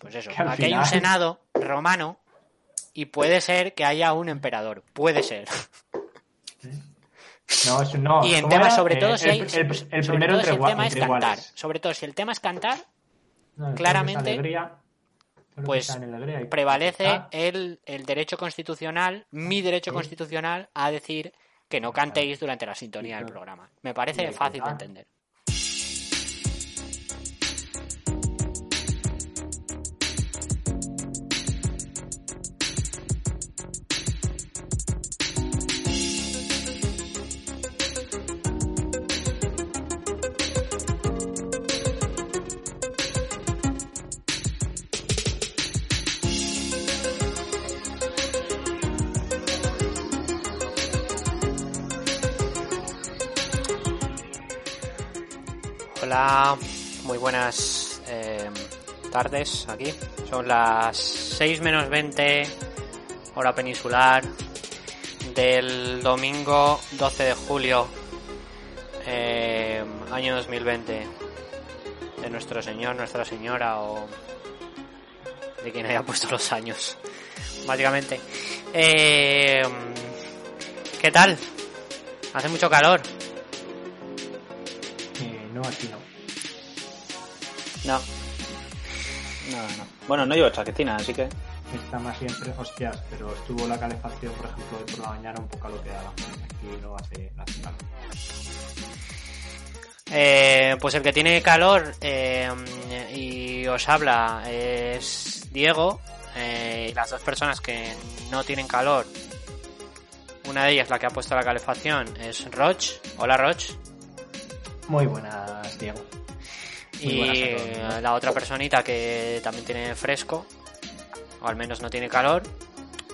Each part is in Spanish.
Pues eso, Que aquí hay un senado romano y puede ser que haya un emperador. Puede ser. No, es- no, Y en ¿cómo temas, era? sobre Eh, todo, si el, hay. el- primero todo entre, si el tema es cantar. Sobre todo si el tema es cantar, No, claramente, tema alegría, pues, alegría y prevalece el, el derecho constitucional, mi derecho Sí. constitucional, a decir que no cantéis durante la sintonía del programa. Me parece fácil de entender. Tardes aquí. Son las 6 menos 20, hora peninsular, del domingo 12 de julio, eh, año 2020, de nuestro Señor, Nuestra Señora o de quien haya puesto los años, básicamente. Eh, ¿Qué tal? Hace mucho calor. Eh, no, aquí no. No. No, no. Bueno, no llevo chaquetina, así que. Está más siempre, hostias, pero estuvo la calefacción, por ejemplo, hoy por la mañana un poco a lo que daba. Aquí no hace, no hace calor. Eh, pues el que tiene calor eh, y os habla es Diego. eh, y las dos personas que no tienen calor, una de ellas, la que ha puesto la calefacción, es Roch. Hola, Roch. Muy buenas, Diego. Muy Y la otra personita que también tiene fresco, o al menos no tiene calor,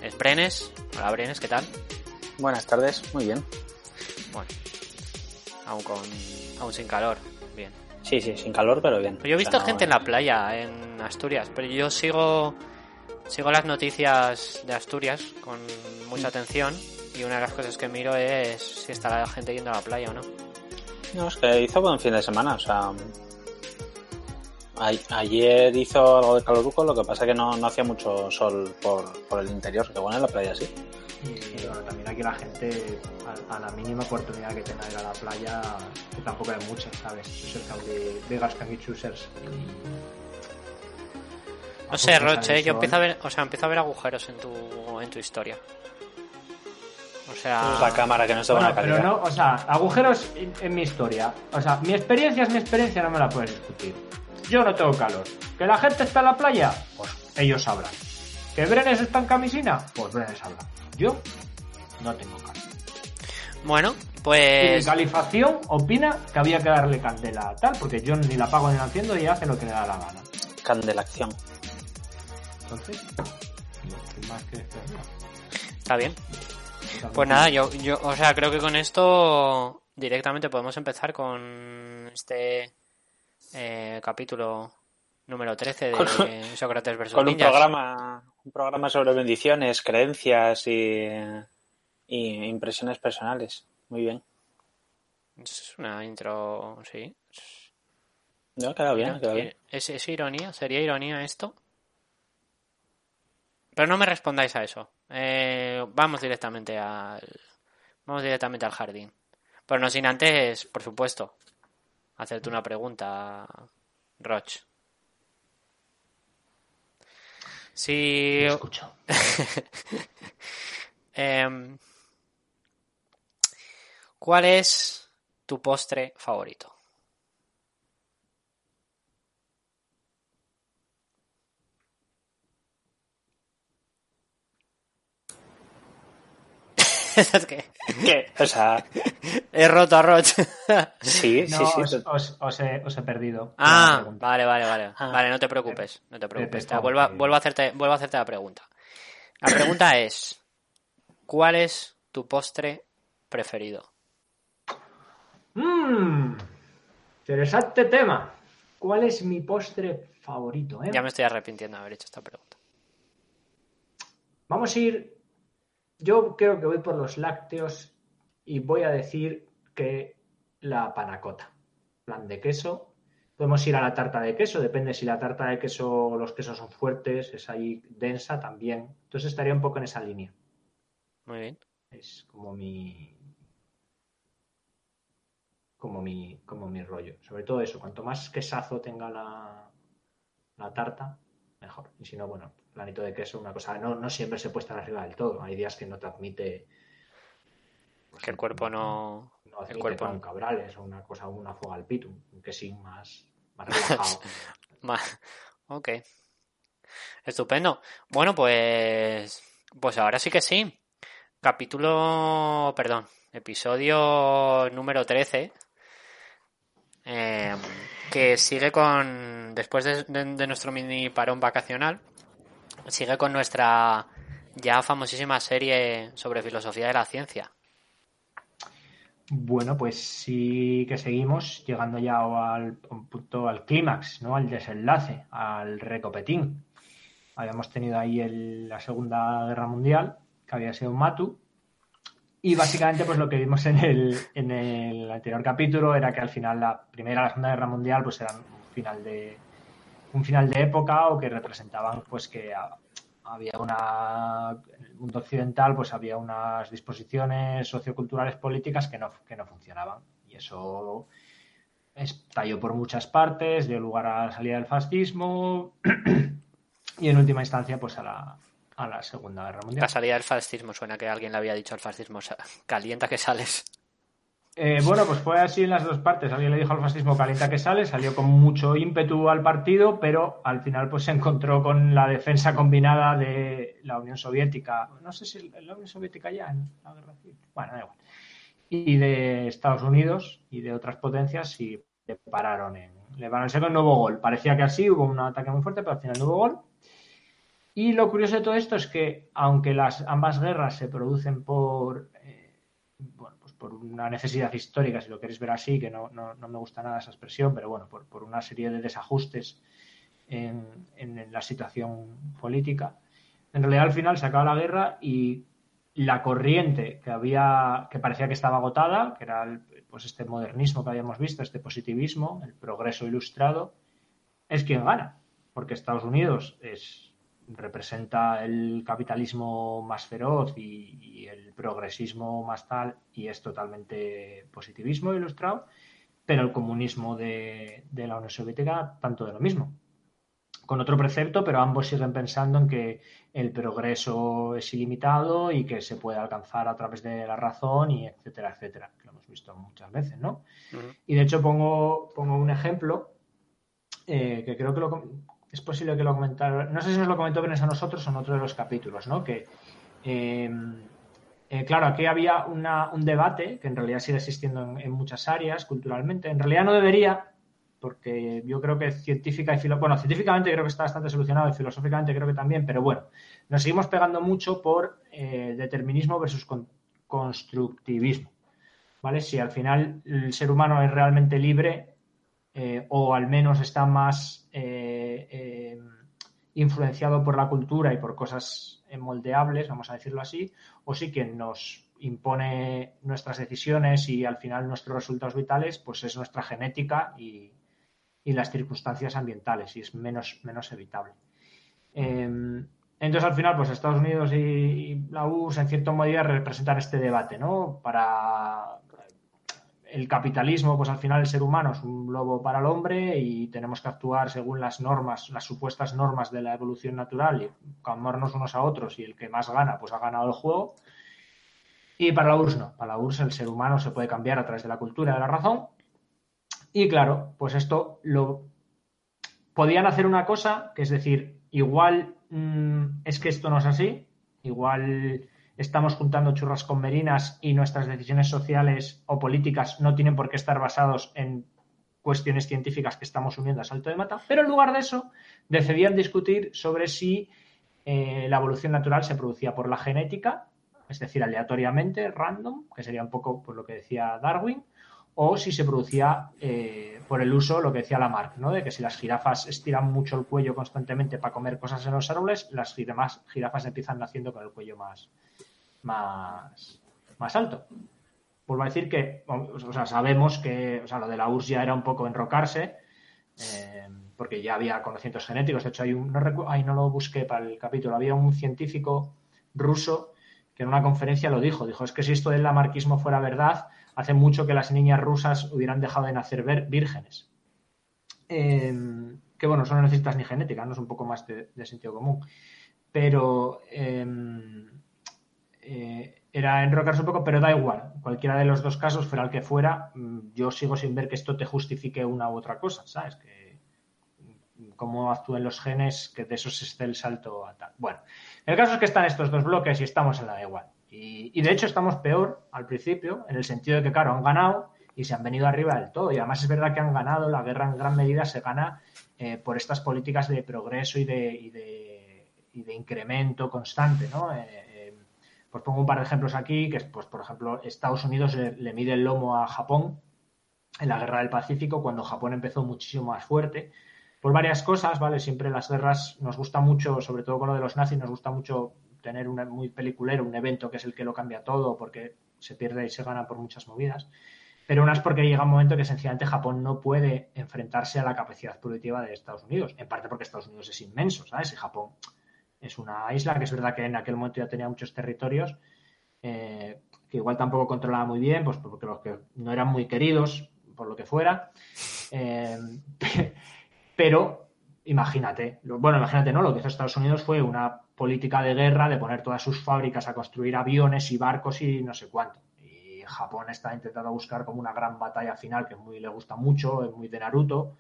es Brenes. Hola, Brenes, ¿qué tal? Buenas tardes, muy bien. Bueno, aún, con, aún sin calor. Bien. Sí, sí, sin calor, pero bien. Yo he O visto no- gente en la playa, en Asturias, pero yo sigo sigo las noticias de Asturias con mucha atención y una de las cosas que miro es si está la gente yendo a la playa o no. No, es que hizo buen fin de semana, o sea. A- ayer hizo algo de caloruco, lo que pasa que no, no hacía mucho sol por, por el interior, que bueno, en la playa sí. Y bueno, también aquí la gente, a, a la mínima oportunidad que tenga de ir a la playa, que tampoco hay muchas, ¿sabes? Cerca de Vegas Can Choosers. No sé, Roche, yo empiezo a ver, o sea, empiezo a ver agujeros en tu en tu historia. O sea, Es la cámara que no es de Bueno, buena pero no, o sea, agujeros en, en mi historia. O sea, mi experiencia es mi experiencia, no me la puedes discutir. Yo no tengo calor. ¿Que la gente está en la playa? Pues ellos sabrán. ¿Que Brenes está en camisina? Pues Brenes sabrá. Yo no tengo calor. bueno, Y pues calificación opina que había que darle candela a tal, porque yo ni la apago ni la enciendo y hace lo que le da la gana. Candelación. Entonces, no hay más que decir. está bien. Pues nada, yo, yo, o sea, creo que con esto directamente podemos empezar con este eh, capítulo número 13 Con- de Sócrates vs. Con un Ninjas. programa, un programa sobre bendiciones, creencias y, y impresiones personales. Muy bien. Es una intro, sí. No, queda bien, bien. ¿Es, es ironía? ¿Sería ironía esto? Pero no me respondáis a eso. Eh, vamos directamente al. Vamos directamente al jardín. Pero no sin antes, por supuesto, hacerte una pregunta, Roch. Si. Escucho. Em, ¿Cuál es tu postre favorito? es que ¿Qué? O sea, he roto a Roch. sí, sí, No, sí. os, os- os he, os he perdido. Ah, vale, vale, vale. Ah. Vale, no te preocupes, no te preocupes. Pepe, Te vuelvo, vuelvo, a hacerte, vuelvo a hacerte la pregunta. La pregunta es, ¿cuál es tu postre preferido? Mmm, interesante tema. ¿Cuál es mi postre favorito? eh? Ya me estoy arrepintiendo de haber hecho esta pregunta. Vamos a ir. Yo creo que voy por los lácteos y voy a decir que la panacota. Plan de queso Podemos ir a la tarta de queso, depende si la tarta de queso, los quesos son fuertes, es ahí densa también. Entonces estaría un poco en esa línea. Muy bien. Es como mi. Como mi, como mi rollo. Sobre todo eso, cuanto más quesazo tenga la, la tarta, mejor. Y si no, bueno, planito de queso, una cosa. No, no siempre se puede estar arriba del todo. Hay días que no te admite. pues, Que el cuerpo no. no admite el cuerpo pan cabrales o una cosa, una foga al pitu. Un quesín más, más relajado. Ok. Estupendo. Bueno, pues. Pues ahora sí que sí. Capítulo. Perdón. Episodio número 13. eh, que sigue con. Después de, de- de nuestro mini parón vacacional. Sigue con nuestra ya famosísima serie sobre filosofía de la ciencia. Bueno, pues sí que seguimos llegando ya al un punto, al clímax, ¿no? Al desenlace, al recopetín. Habíamos tenido ahí el- la Segunda Guerra Mundial, que había sido un Matu. Y básicamente, pues lo que vimos en el, en el anterior capítulo era que al final la Primera y la Segunda Guerra Mundial, pues eran un final de un final de época o que representaban, pues que había una en el mundo occidental pues había unas disposiciones socioculturales políticas que no, que no funcionaban y eso estalló por muchas partes dio lugar a la salida del fascismo y en última instancia pues a la, a la segunda guerra mundial La salida del fascismo. Suena que alguien le había dicho al fascismo. "Sa- Calienta que sales. Eh, bueno, pues fue así en las dos partes. Alguien le dijo al fascismo calienta que sale, salió con mucho ímpetu al partido, pero al final pues se encontró con la defensa combinada de la Unión Soviética. No sé si la Unión Soviética ya en la guerra civil. Bueno, da igual. Y de Estados Unidos y de otras potencias y le pararon en, le pararon en nuevo gol. Parecía que así hubo un ataque muy fuerte, pero al final hubo gol. Y lo curioso de todo esto es que, aunque las ambas guerras se producen por por una necesidad histórica, si lo queréis ver así, que no, no, no me gusta nada esa expresión, pero bueno, por, por una serie de desajustes en, en la situación política. En realidad, al final se acaba la guerra y la corriente que había, que parecía que estaba agotada, que era pues este modernismo que habíamos visto, este positivismo, el progreso ilustrado, es quien gana, porque Estados Unidos es, representa el capitalismo más feroz y, y el progresismo más tal, y es totalmente positivismo ilustrado, pero el comunismo de, de la Unión Soviética tanto de lo mismo con otro precepto, pero ambos siguen pensando en que el progreso es ilimitado y que se puede alcanzar a través de la razón y etcétera, etcétera, que lo hemos visto muchas veces, ¿no? Y de hecho pongo, pongo un ejemplo eh, que creo que lo, es posible que lo comentara, no sé si nos lo comentó Benes a nosotros o en otro de los capítulos, ¿no? Que, eh, eh, claro, aquí había un debate que en realidad sigue existiendo en, muchas áreas culturalmente. En realidad no debería, porque yo creo que científica y filo- bueno, científicamente creo que está bastante solucionado y filosóficamente creo que también, pero bueno, nos seguimos pegando mucho por eh, determinismo versus con- constructivismo. ¿Vale? Si al final el ser humano es realmente libre eh, o al menos está más eh, eh, influenciado por la cultura y por cosas moldeables, vamos a decirlo así, o sí que nos impone nuestras decisiones y al final nuestros resultados vitales, pues es nuestra genética y, y las circunstancias ambientales y es menos, menos evitable. Eh, entonces, al final, pues Estados Unidos y, y la URSS en cierta medida representan este debate, ¿no? Para el capitalismo, pues al final el ser humano es un lobo para el hombre y tenemos que actuar según las normas, las supuestas normas de la evolución natural y calmarnos unos a otros y el que más gana, pues ha ganado el juego. Y para la URSS no, para la URSS el ser humano se puede cambiar a través de la cultura de la razón. Y claro, pues esto lo podían hacer una cosa, que es decir, igual mmm, es que esto no es así, igual estamos juntando churras con merinas y nuestras decisiones sociales o políticas no tienen por qué estar basados en cuestiones científicas que estamos uniendo a salto de mata, pero en lugar de eso decidían discutir sobre si eh, la evolución natural se producía por la genética, es decir, aleatoriamente, random, que sería un poco por lo que decía Darwin, o si se producía eh, por el uso, lo que decía Lamarck, ¿no? de que si las jirafas estiran mucho el cuello constantemente para comer cosas en los árboles, las jirafas, jirafas empiezan naciendo con el cuello más, más, más alto. Vuelvo a decir que, o sea, sabemos que o sea, lo de la URSS ya era un poco enrocarse, eh, porque ya había conocimientos genéticos. De hecho, hay un, no, ahí no lo busqué para el capítulo, había un científico ruso que en una conferencia lo dijo. Dijo, es que si esto del lamarquismo fuera verdad, hace mucho que las niñas rusas hubieran dejado de nacer vírgenes. Em, que bueno, eso no necesitas ni genética, no es un poco más de, sentido común. Pero em, eh, era enrocarse un poco, pero da igual. Cualquiera de los dos casos, fuera el que fuera, mm, yo sigo sin ver que esto te justifique una u otra cosa, ¿sabes? Que mm, cómo actúen los genes, que de esos esté el salto a tal. Bueno, el caso es que están estos dos bloques y estamos en la igual. Y, de hecho estamos peor al principio, en el sentido de que, claro, han ganado y se han venido arriba del todo. Y además es verdad que han ganado, la guerra en gran medida se gana eh, por estas políticas de progreso y de, y de, y de incremento constante, ¿no? Eh, eh, pues pongo un par de ejemplos aquí, que es, pues, por ejemplo, Estados Unidos le, mide el lomo a Japón en la guerra del Pacífico, cuando Japón empezó muchísimo más fuerte, por varias cosas, ¿vale? Siempre las guerras nos gusta mucho, sobre todo con lo de los nazis, nos gusta mucho tener un muy peliculero, un evento que es el que lo cambia todo, porque se pierde y se gana por muchas movidas. Pero una es porque llega un momento que sencillamente Japón no puede enfrentarse a la capacidad productiva de Estados Unidos, en parte porque Estados Unidos es inmenso, ¿sabes? Y Japón es una isla que es verdad que en aquel momento ya tenía muchos territorios eh, que igual tampoco controlaba muy bien, pues porque los que no eran muy queridos, por lo que fuera. Eh, pero imagínate, bueno, imagínate, ¿no? Lo que hizo Estados Unidos fue una política de guerra de poner todas sus fábricas a construir aviones y barcos y no sé cuánto. Y Japón está intentando buscar como una gran batalla final que muy le gusta mucho, es muy de Naruto.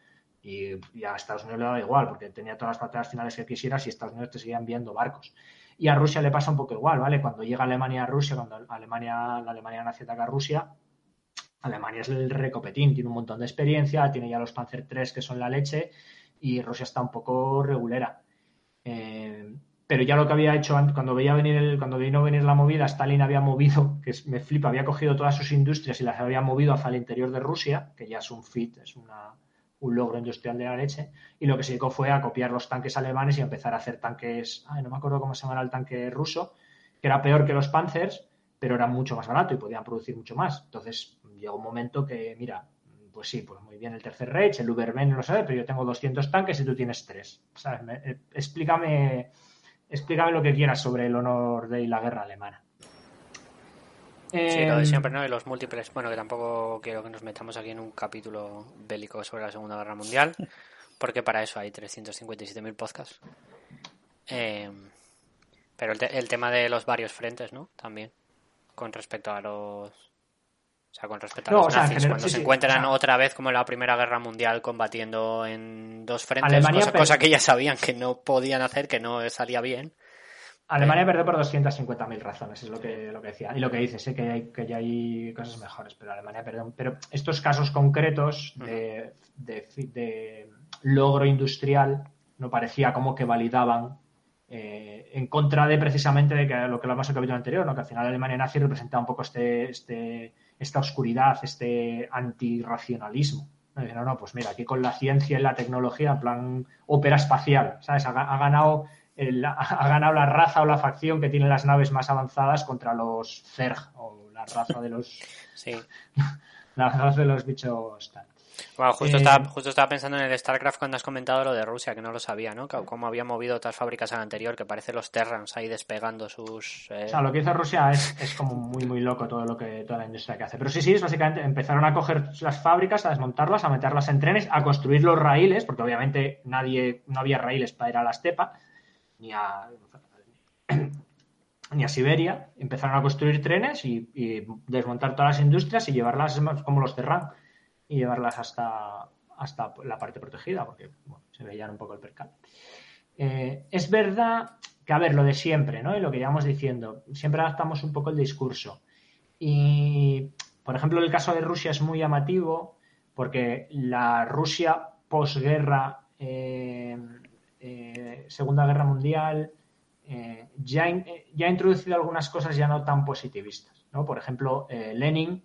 Y, a Estados Unidos le da igual, porque tenía todas las batallas finales que quisieras y Estados Unidos te seguía enviando barcos. Y a Rusia le pasa un poco igual, ¿vale? Cuando llega Alemania a Rusia, cuando Alemania, la Alemania nazi ataca a Rusia, Alemania es el recopetín, tiene un montón de experiencia, tiene ya los Panzer III que son la leche y Rusia está un poco regulera. Eh, pero ya lo que había hecho cuando veía venir el, cuando vino venir la movida, Stalin había movido, que me flipa, había cogido todas sus industrias y las había movido hacia el interior de Rusia, que ya es un fit, es una, un logro industrial de la leche, y lo que se dedicó fue a copiar los tanques alemanes y empezar a hacer tanques, ay, no me acuerdo cómo se llama el tanque ruso, que era peor que los Panzers, pero era mucho más barato y podían producir mucho más. Entonces llegó un momento que, mira, pues sí, pues muy bien el tercer Reich, el Ubermen no lo sabe, pero yo tengo 200 tanques y tú tienes 3. Eh, explícame explícame lo que quieras sobre el honor de la guerra alemana. Sí, lo de em, siempre, ¿no? Y los múltiples. Bueno, que tampoco quiero que nos metamos aquí en un capítulo bélico sobre la Segunda Guerra Mundial, porque para eso hay 357.000 podcasts. Em, pero el tema de los varios frentes, ¿no? También, con respecto a los o sea, con respecto a los nazis, cuando se encuentran otra vez como en la Primera Guerra Mundial combatiendo en dos frentes, cosa, que ya sabían que no podían hacer, que no salía bien. Alemania perdió por 250.000 razones, es lo que, lo que decía. Y lo que dice, sé que, hay, que ya hay cosas mejores, pero Alemania perdió. Pero estos casos concretos de, de, logro industrial no parecía como que validaban eh, en contra de precisamente de que lo que hablamos en el capítulo anterior, ¿no? que al final Alemania nazi representaba un poco este, este esta oscuridad, este antirracionalismo. No, no, pues mira, aquí con la ciencia y la tecnología, en plan ópera espacial, ¿sabes? Ha, ganado ha ganado la raza o la facción que tiene las naves más avanzadas contra los Zerg o la raza de los. Sí. la raza de los bichos tal justo, estaba, eh, justo estaba pensando en el StarCraft cuando has comentado lo de Rusia, que no lo sabía, ¿no? Cómo había movido otras fábricas al anterior, que parece los Terrans ahí despegando sus... Eh, o sea, lo que hizo Rusia es, es, como muy, muy loco todo lo que toda la industria que hace. Pero sí, sí, es básicamente empezaron a coger las fábricas, a desmontarlas, a meterlas en trenes, a construir los raíles, porque obviamente nadie, no había raíles para ir a la estepa, ni a... ni a Siberia, empezaron a construir trenes y, desmontar todas las industrias y llevarlas como los Terran y llevarlas hasta, hasta la parte protegida, porque se veía un poco el percal. Eh, es verdad que, a ver, lo de siempre, ¿no? Y lo que llevamos diciendo, siempre adaptamos un poco el discurso. Y, por ejemplo, el caso de Rusia es muy llamativo porque la Rusia posguerra, eh, eh, Segunda Guerra Mundial, ya, ya ha introducido algunas cosas ya no tan positivistas, ¿no? Por ejemplo, Lenin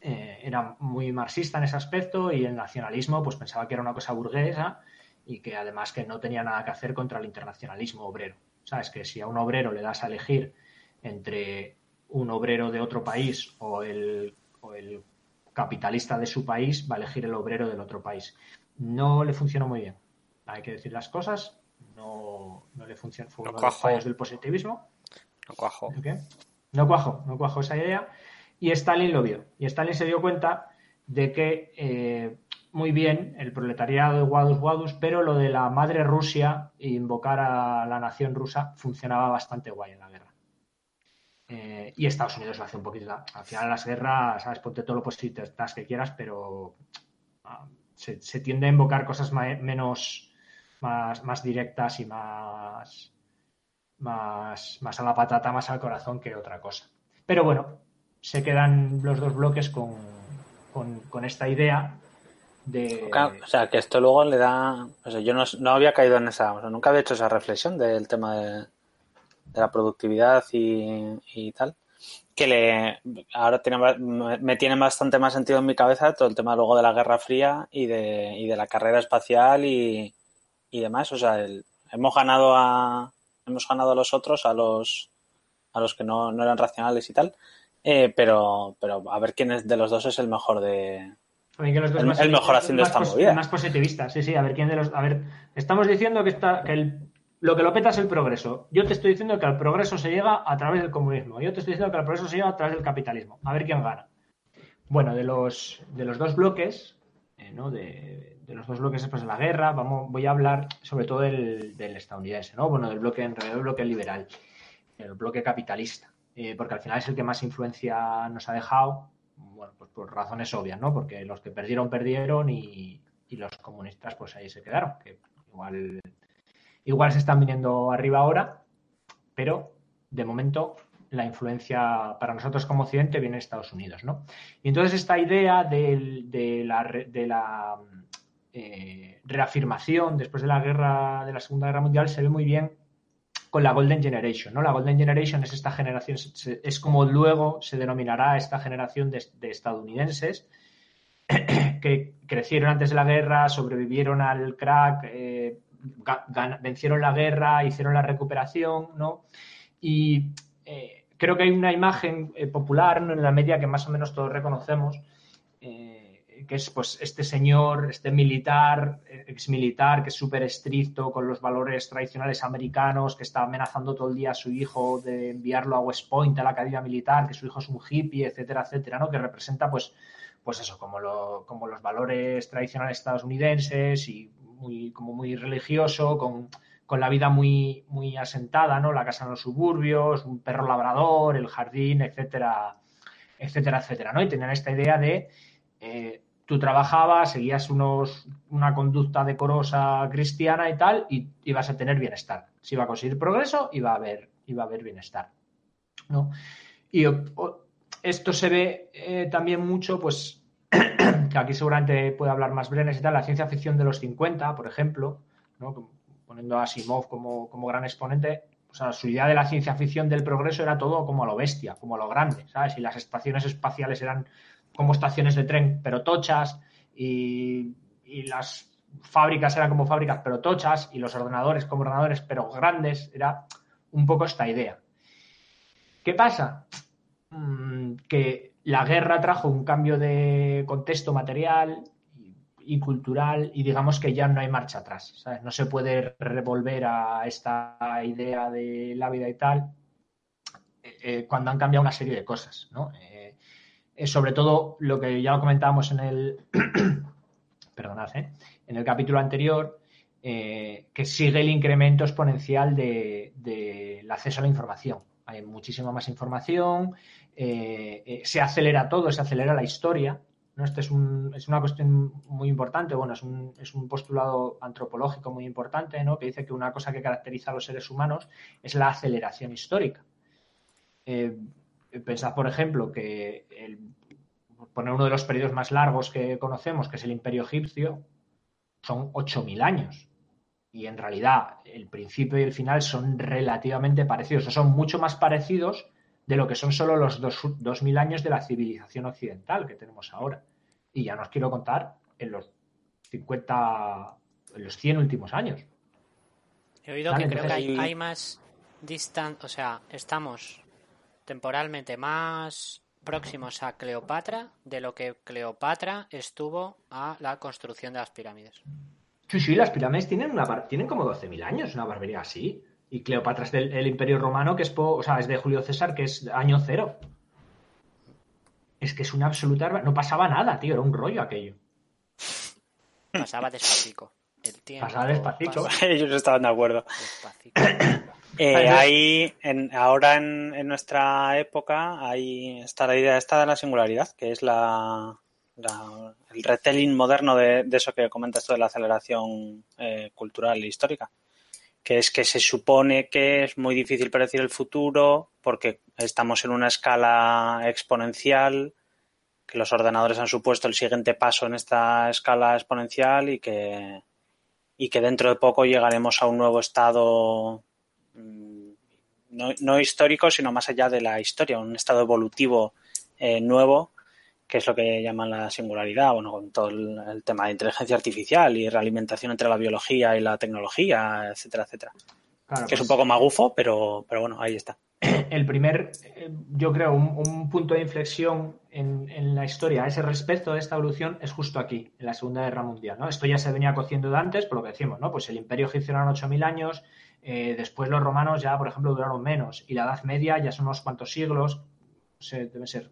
eh, era muy marxista en ese aspecto y el nacionalismo pues pensaba que era una cosa burguesa y que además que no tenía nada que hacer contra el internacionalismo obrero. Sabes que si a un obrero le das a elegir entre un obrero de otro país o el, capitalista de su país, va a elegir el obrero del otro país. no le funcionó muy bien. Hay que decir las cosas, no, no le funcionó. Fue No uno de los fallos del positivismo. No cuajo. No cuajó, no cuajó esa idea. Y Stalin lo vio. Y Stalin se dio cuenta de que eh, muy bien el proletariado de Wadus Wadus, pero lo de la madre Rusia e invocar a la nación rusa funcionaba bastante guay en la guerra. Eh, y Estados Unidos lo hace un poquito. Al final las guerras, sabes, ponte todo lo positivistas que quieras, pero ah, se, se tiende a invocar cosas menos más, más directas y más más, más a la patata, más al corazón que otra cosa. Pero bueno, se quedan los dos bloques con, con, esta idea de... O sea, que esto luego le da. O sea, yo no, no había caído en esa. O sea, nunca había hecho esa reflexión del tema de, de la productividad y, y tal. Que le. Ahora tiene, me tiene bastante más sentido en mi cabeza todo el tema luego de la Guerra Fría y de, y de la carrera espacial y, y demás. O sea, el- hemos ganado a. Hemos ganado a los otros, a los. a los que no, no eran racionales y tal. Eh, pero, pero a ver quién es de los dos es el mejor de, A mí que los dos el- el mejor haciendo esta movida. Más positivistas, sí, sí, a ver quién de los... A ver, estamos diciendo que, está, que el, lo que lo peta es el progreso. Yo te estoy diciendo que al progreso se llega a través del comunismo. Yo te estoy diciendo que al progreso se llega a través del capitalismo. A ver quién gana. Bueno, de los, de los dos bloques, eh, ¿no? De, de los dos bloques después de la guerra, vamos, voy a hablar sobre todo del, del estadounidense, ¿no? Bueno, del bloque, en realidad, el bloque liberal, el bloque capitalista, eh, porque al final es el que más influencia nos ha dejado, bueno, pues por razones obvias, ¿no? Porque los que perdieron, perdieron y, y los comunistas, pues ahí se quedaron, que igual, igual se están viniendo arriba ahora, pero de momento la influencia para nosotros como Occidente viene de Estados Unidos, ¿no? Y entonces esta idea del- de, la, de la eh, reafirmación después de la guerra, de la Segunda Guerra Mundial, se ve muy bien con la Golden Generation, ¿no? La Golden Generation es esta generación, es como luego se denominará esta generación de, de estadounidenses que crecieron antes de la guerra, sobrevivieron al crack, eh, vencieron la guerra, hicieron la recuperación, ¿no? Y eh, creo que hay una imagen popular en la media que más o menos todos reconocemos, que es pues este señor, este militar, eh, exmilitar, que es súper estricto con los valores tradicionales americanos, que está amenazando todo el día a su hijo de enviarlo a West Point, a la academia militar, que su hijo es un hippie, etcétera, etcétera, ¿no? Que representa pues pues eso, como, lo, como los valores tradicionales estadounidenses y muy, como muy religioso, con, con la vida muy, muy asentada, ¿no? La casa en los suburbios, un perro labrador, el jardín, etcétera, etcétera, etcétera, ¿no? Y tenían esta idea de eh, tú trabajabas, seguías unos, una conducta decorosa cristiana y tal, y ibas a tener bienestar. Si iba a conseguir progreso, iba a haber, iba a haber bienestar, ¿no? Y esto se ve eh, también mucho, pues, que aquí seguramente puede hablar más Brenes y tal, la ciencia ficción de los 50, por ejemplo, ¿no? Poniendo a Asimov como, como gran exponente, o sea, su idea de la ciencia ficción del progreso era todo como a lo bestia, como a lo grande, ¿sabes? Y las estaciones espaciales eran como estaciones de tren, pero tochas, y, las fábricas eran como fábricas, pero tochas, y los ordenadores como ordenadores, pero grandes, era un poco esta idea. ¿Qué pasa? Mm, que la guerra trajo un cambio de contexto material y, cultural y digamos que ya no hay marcha atrás. No se puede revolver a esta idea de la vida y tal eh, eh, cuando han cambiado una serie de cosas. ¿no? Eh, sobre todo lo que ya lo comentábamos en el, perdonad, ¿eh? en el capítulo anterior, eh, que sigue el incremento exponencial del de, acceso a la información. Hay muchísima más información, eh, eh, se acelera todo, se acelera la historia. ¿no? Este es, un, es, una cuestión muy importante, bueno, es un, es un, postulado antropológico muy importante, ¿no? que dice que una cosa que caracteriza a los seres humanos es la aceleración histórica. Eh, pensad, por ejemplo, que el, poner uno de los periodos más largos que conocemos, que es el imperio egipcio, son 8.000 años. Y en realidad el principio y el final son relativamente parecidos, o son mucho más parecidos de lo que son solo los 2.000 años de la civilización occidental que tenemos ahora. Y ya no os quiero contar en los 50, en los 100 últimos años. He oído que creo que hay, hay más distancia, o sea, estamos temporalmente más próximos a Cleopatra de lo que Cleopatra estuvo a la construcción de las pirámides. Sí, sí, las pirámides tienen, una, tienen como 12.000 años, una barbaridad así. Y Cleopatra es del Imperio Romano, que es, o sea, es de Julio César, que es año cero. Es que es una absoluta... No pasaba nada, tío, era un rollo aquello. Pasaba despacito. pasaba despacito. Ellos estaban de acuerdo. Eh, ahí, en, ahora en, nuestra época, ahí está la idea esta de la singularidad, que es la, el retelling moderno de, eso que comentas tú de la aceleración eh, cultural e histórica. Que es que se supone que es muy difícil predecir el futuro porque estamos en una escala exponencial, que los ordenadores han supuesto el siguiente paso en esta escala exponencial y que, y que dentro de poco llegaremos a un nuevo estado mm, no, histórico, sino más allá de la historia, un estado evolutivo eh, nuevo que es lo que llaman la singularidad, bueno, con todo el, tema de inteligencia artificial y realimentación entre la biología y la tecnología, etcétera, etcétera. que es un pues poco magufo, pero, pero bueno, ahí está. El primer, eh, yo creo, un, punto de inflexión en, la historia a ese respecto de esta evolución es justo aquí, en la Segunda Guerra Mundial. ¿no? Esto ya se venía cociendo de antes, por lo que decimos, ¿no? Pues el Imperio egipcio eran 8.000 años, eh, después los romanos ya, por ejemplo, duraron menos, y la Edad Media ya son unos cuantos siglos, debe ser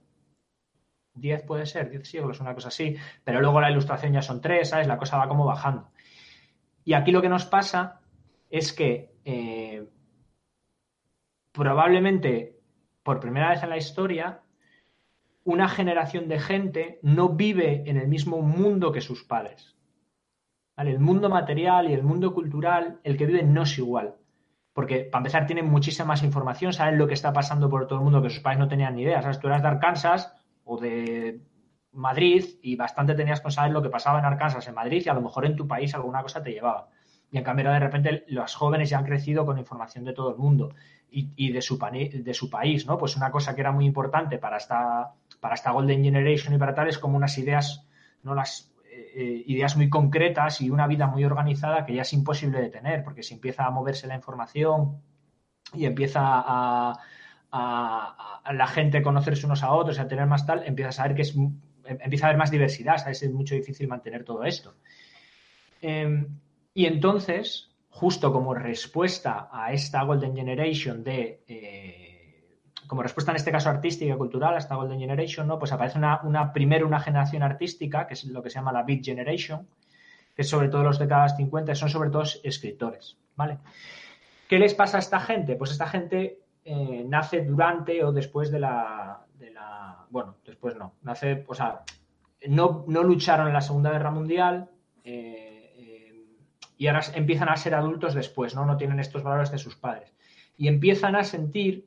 10 puede ser, 10 siglos, una cosa así, pero luego la ilustración ya son 3, ¿sabes? La cosa va como bajando. Y aquí lo que nos pasa es que eh, probablemente por primera vez en la historia una generación de gente no vive en el mismo mundo que sus padres. El mundo material y el mundo cultural, el que vive no es igual. Porque, para empezar, tienen muchísima más información, saben lo que está pasando por todo el mundo que sus padres no tenían ni idea. ¿Sabes? Tú eras de Arkansas o de Madrid y bastante tenías que saber lo que pasaba en Arkansas, en Madrid y a lo mejor en tu país alguna cosa te llevaba. Y en cambio de repente los jóvenes ya han crecido con información de todo el mundo y, de, su, de su país, ¿no? Pues una cosa que era muy importante para esta, para esta Golden Generation y para tal es como unas ideas, ¿no? Las eh, ideas muy concretas y una vida muy organizada que ya es imposible de tener, porque si empieza a moverse la información y empieza a, a, la gente conocerse unos a otros y a tener más tal, empieza a saber que es empieza a haber más diversidad, ¿sabes? Es mucho difícil mantener todo esto. Em, y entonces, justo como respuesta a esta Golden Generation de, eh, como respuesta en este caso artística cultural a esta Golden Generation, ¿no? Pues aparece una, una, primero una generación artística, que es lo que se llama la Beat Generation, que es sobre todo los décadas 50, son sobre todo escritores, ¿vale? ¿Qué les pasa a esta gente? Pues esta gente eh, nace durante o después de la, Bueno, después no. Nace, o sea, no, lucharon en la Segunda Guerra Mundial eh, eh, y ahora empiezan a ser adultos después, ¿no? No tienen estos valores de sus padres. Y empiezan a sentir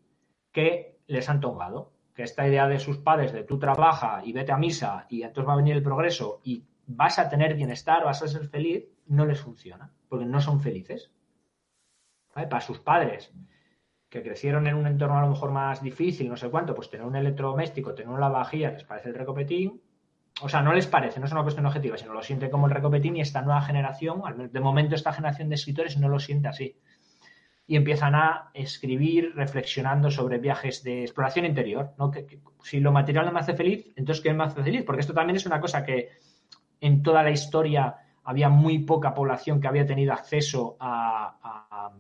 que les han tocado, que esta idea de sus padres de tú trabaja y vete a misa y entonces va a venir el progreso y vas a tener bienestar, vas a ser feliz, no les funciona, porque no son felices. Para sus padres que crecieron en un entorno a lo mejor más difícil, no sé cuánto, pues tener un electrodoméstico, tener una lavavajilla les parece el recopetín. O sea, no les parece, no es una cuestión objetiva, sino lo siente como el recopetín y esta nueva generación, de momento esta generación de escritores no lo siente así. Y empiezan a escribir reflexionando sobre viajes de exploración interior. ¿no? Que, si lo material no me hace feliz, entonces ¿qué me hace feliz? Porque esto también es una cosa que en toda la historia había muy poca población que había tenido acceso a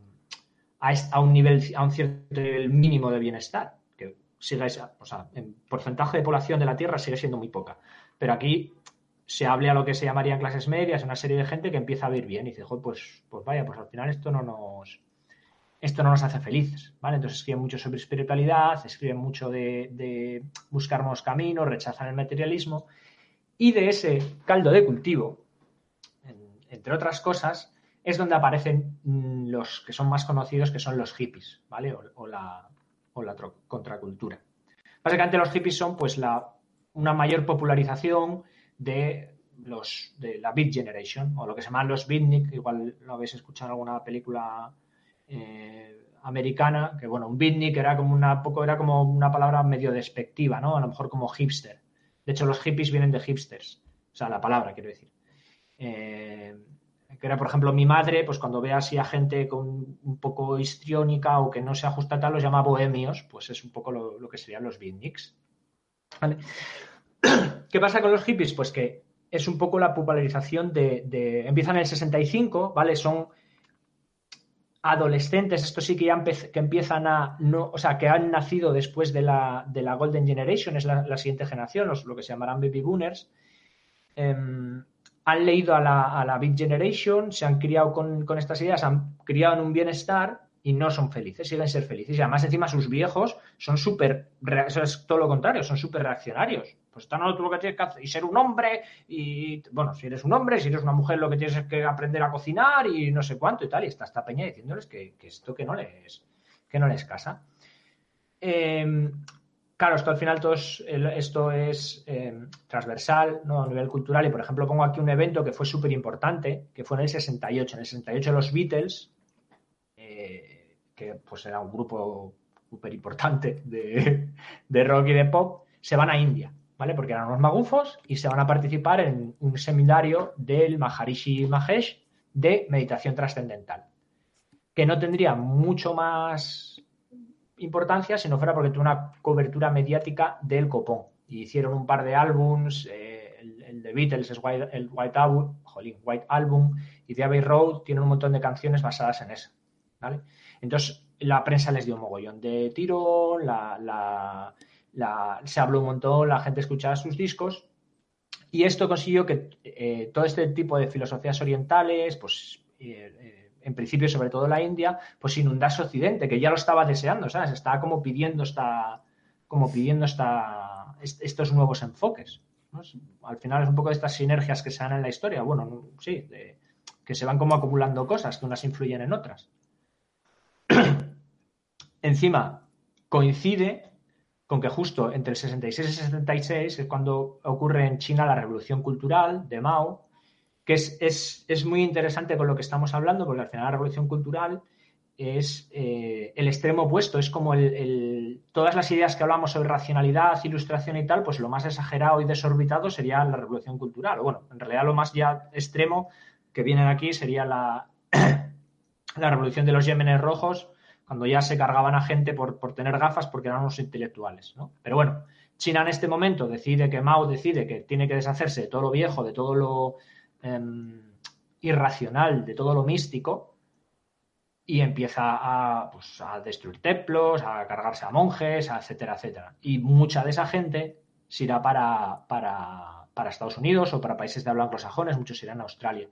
a, un nivel, a un cierto nivel mínimo de bienestar, que sigue, o sea, en porcentaje de población de la Tierra sigue siendo muy poca. Pero aquí se hable a lo que se llamarían clases medias, una serie de gente que empieza a vivir bien y dice, pues, pues vaya, pues al final esto no nos esto no nos hace felices, ¿vale? Entonces escriben mucho sobre espiritualidad, escriben mucho de, de buscar nuevos caminos, rechazan el materialismo y de ese caldo de cultivo, entre otras cosas, es donde aparecen mm, los que son más conocidos, que son los hippies, ¿vale? O, la, contracultura. Básicamente los hippies son pues la, una mayor popularización de los de la Beat Generation, o lo que se llaman los beatnik, igual lo habéis escuchado en alguna película eh, americana, que bueno, un beatnik era como una poco, era como una palabra medio despectiva, ¿no? A lo mejor como hipster. De hecho, los hippies vienen de hipsters. O sea, la palabra, quiero decir. Eh, que era, por ejemplo, mi madre, pues cuando ve así a gente con un poco histriónica o que no se ajusta tal, los llama bohemios, pues es un poco lo, que serían los beatniks. ¿Vale? ¿Qué pasa con los hippies? Pues que es un poco la popularización de, de, Empiezan en el 65, ¿vale? Son adolescentes, esto sí que ya que empiezan a... No, o sea, que han nacido después de la, de la Golden Generation, es la, siguiente generación, los, lo que se llamarán baby boomers. Eh, han leído a la, a la, Big Generation, se han criado con, con estas ideas, han criado en un bienestar y no son felices, siguen ser felices. Y además, encima, sus viejos son súper, eso es todo lo contrario, son súper reaccionarios. Pues está no, tú lo que tienes que hacer, y ser un hombre, y bueno, si eres un hombre, si eres una mujer, lo que tienes es que aprender a cocinar y no sé cuánto y tal. Y está esta peña diciéndoles que, esto que no les, que no les casa. Eh, claro, esto al final todo es, esto es eh, transversal, ¿no? A nivel cultural. Y por ejemplo, pongo aquí un evento que fue súper importante, que fue en el 68. En el 68 los Beatles que pues era un grupo súper importante de, de, rock y de pop, se van a India, ¿vale? Porque eran unos magufos y se van a participar en un seminario del Maharishi Mahesh de meditación trascendental, que no tendría mucho más importancia si no fuera porque tuvo una cobertura mediática del copón. Y hicieron un par de álbums, eh, el, de Beatles es White, el White Album, jolín, White Album, y The Abbey Road tiene un montón de canciones basadas en eso, ¿vale? Entonces, la prensa les dio un mogollón de tiro, la, la, la, se habló un montón, la gente escuchaba sus discos y esto consiguió que eh, todo este tipo de filosofías orientales, pues eh, eh, en principio sobre todo la India, pues inundase Occidente, que ya lo estaba deseando, ¿sabes? Estaba como pidiendo esta, como pidiendo esta, estos nuevos enfoques. Al final es un poco de estas sinergias que se dan en la historia, bueno, sí, que se van como acumulando cosas, que unas influyen en otras. Encima, coincide con que justo entre el 66 y el 76 es cuando ocurre en China la revolución cultural de Mao, que es, es, es muy interesante con lo que estamos hablando, porque al final la revolución cultural es eh, el extremo opuesto, es como el, el, todas las ideas que hablamos sobre racionalidad, ilustración y tal, pues lo más exagerado y desorbitado sería la revolución cultural. O bueno, en realidad lo más ya extremo que viene aquí sería la, la revolución de los Yemenes rojos, cuando ya se cargaban a gente por, por tener gafas porque eran unos intelectuales. ¿no? Pero bueno, China en este momento decide que Mao decide que tiene que deshacerse de todo lo viejo, de todo lo eh, irracional, de todo lo místico, y empieza a, pues, a, destruir templos, a cargarse a monjes, a etcétera, etcétera. Y mucha de esa gente se irá para, para, para Estados Unidos o para países de habla anglosajones, muchos irán a Australia.